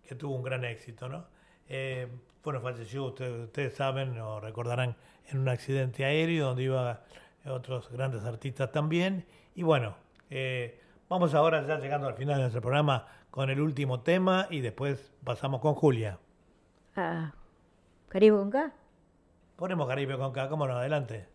Speaker 1: que tuvo un gran éxito, ¿no? Eh, bueno, falleció, ustedes, ustedes saben o recordarán, en un accidente aéreo donde iba otros grandes artistas también. Y bueno, eh, vamos ahora ya llegando al final de nuestro programa con el último tema y después pasamos con Julia.
Speaker 2: Ah, Caribe con K.
Speaker 1: Ponemos Caribe con K, cómo no, adelante.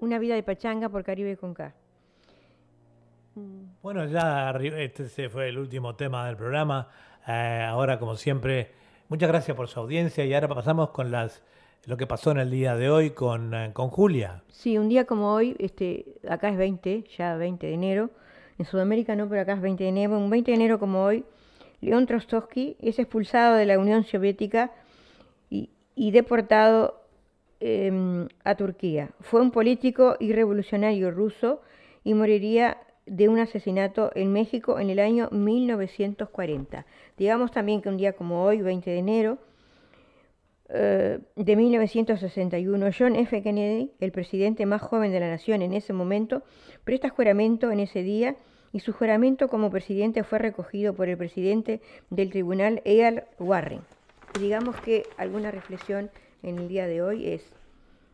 Speaker 12: Una
Speaker 5: vida de
Speaker 12: pachanga
Speaker 2: por Caribe con K.
Speaker 1: Bueno, ya este fue el último tema del programa. Eh, ahora, como siempre, muchas gracias por su audiencia y ahora pasamos con las lo que pasó en el día de hoy con, eh, con Julia.
Speaker 2: Sí, un día como hoy, este, acá es 20, ya 20 de enero. En Sudamérica no, pero acá es 20 de enero. Un 20 de enero como hoy, León Trotsky es expulsado de la Unión Soviética y, y deportado em, a Turquía. Fue un político y revolucionario ruso y moriría de un asesinato en México en el año 1940. Digamos también que un día como hoy, 20 de enero eh, de 1961, John F. Kennedy, el presidente más joven de la nación en ese momento, presta juramento en ese día y su juramento como presidente fue recogido por el presidente del tribunal, Earl Warren. Digamos que alguna reflexión en el día de hoy es,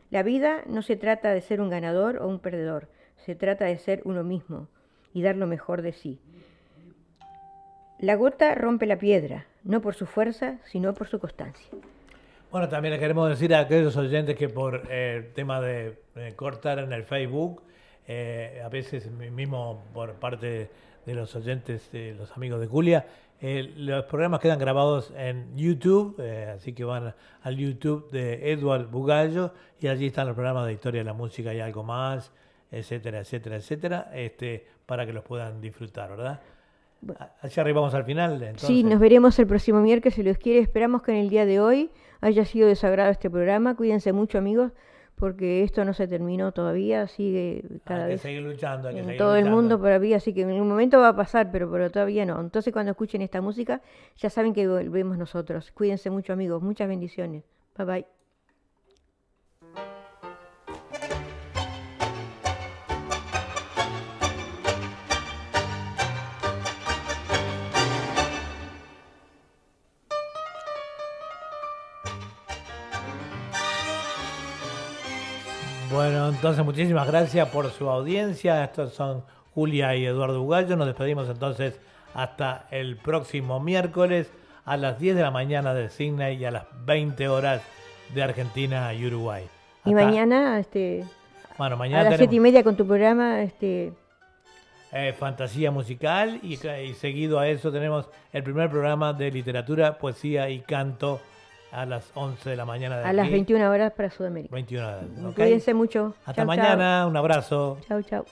Speaker 2: la vida no se trata de ser un ganador o un perdedor, se trata de ser uno mismo y dar lo mejor de sí. La gota rompe la piedra, no por su fuerza, sino por su constancia.
Speaker 1: Bueno, también le queremos decir a aquellos oyentes que por eh, el tema de cortar en el Facebook, eh, a veces mi- mismo por parte de los oyentes, de los amigos de Julia, eh, los programas quedan grabados en YouTube, eh, así que van al YouTube de Edward Bugallo y allí están los programas de historia de la música y algo más, etcétera, etcétera, etcétera, este, para que los puedan disfrutar, ¿verdad? Allá arribamos al final. Entonces.
Speaker 2: Sí, nos veremos el próximo miércoles si Dios quiere. Esperamos que en el día de hoy haya sido desagrado este programa. Cuídense mucho, amigos, porque esto no se terminó todavía. Sigue cada
Speaker 1: hay que
Speaker 2: vez
Speaker 1: seguir luchando, hay que
Speaker 2: en
Speaker 1: seguir
Speaker 2: todo el mundo todavía. Así que en un momento va a pasar, pero, pero todavía no. Entonces, cuando escuchen esta música, ya saben que volvemos nosotros. Cuídense mucho, amigos. Muchas bendiciones. Bye bye.
Speaker 1: Bueno, entonces muchísimas gracias por su audiencia. Estos son Julia y Eduardo Bugallo. Nos despedimos entonces hasta el próximo miércoles a las 10 de la mañana de Sydney y a las 20 horas de Argentina y Uruguay.
Speaker 2: Y mañana, este,
Speaker 1: bueno,
Speaker 2: a
Speaker 1: mañana
Speaker 2: las
Speaker 1: tenemos
Speaker 2: siete y media con tu programa, este,
Speaker 1: eh, fantasía musical y, y seguido a eso tenemos el primer programa de literatura, poesía y canto a las 11 de la mañana de
Speaker 2: a las
Speaker 1: aquí,
Speaker 2: 21 horas para Sudamérica.
Speaker 1: 21 horas. ¿ok?
Speaker 2: Cuídense mucho.
Speaker 1: Hasta
Speaker 2: Chau, chau.
Speaker 1: mañana, un abrazo.
Speaker 2: Chau, chau.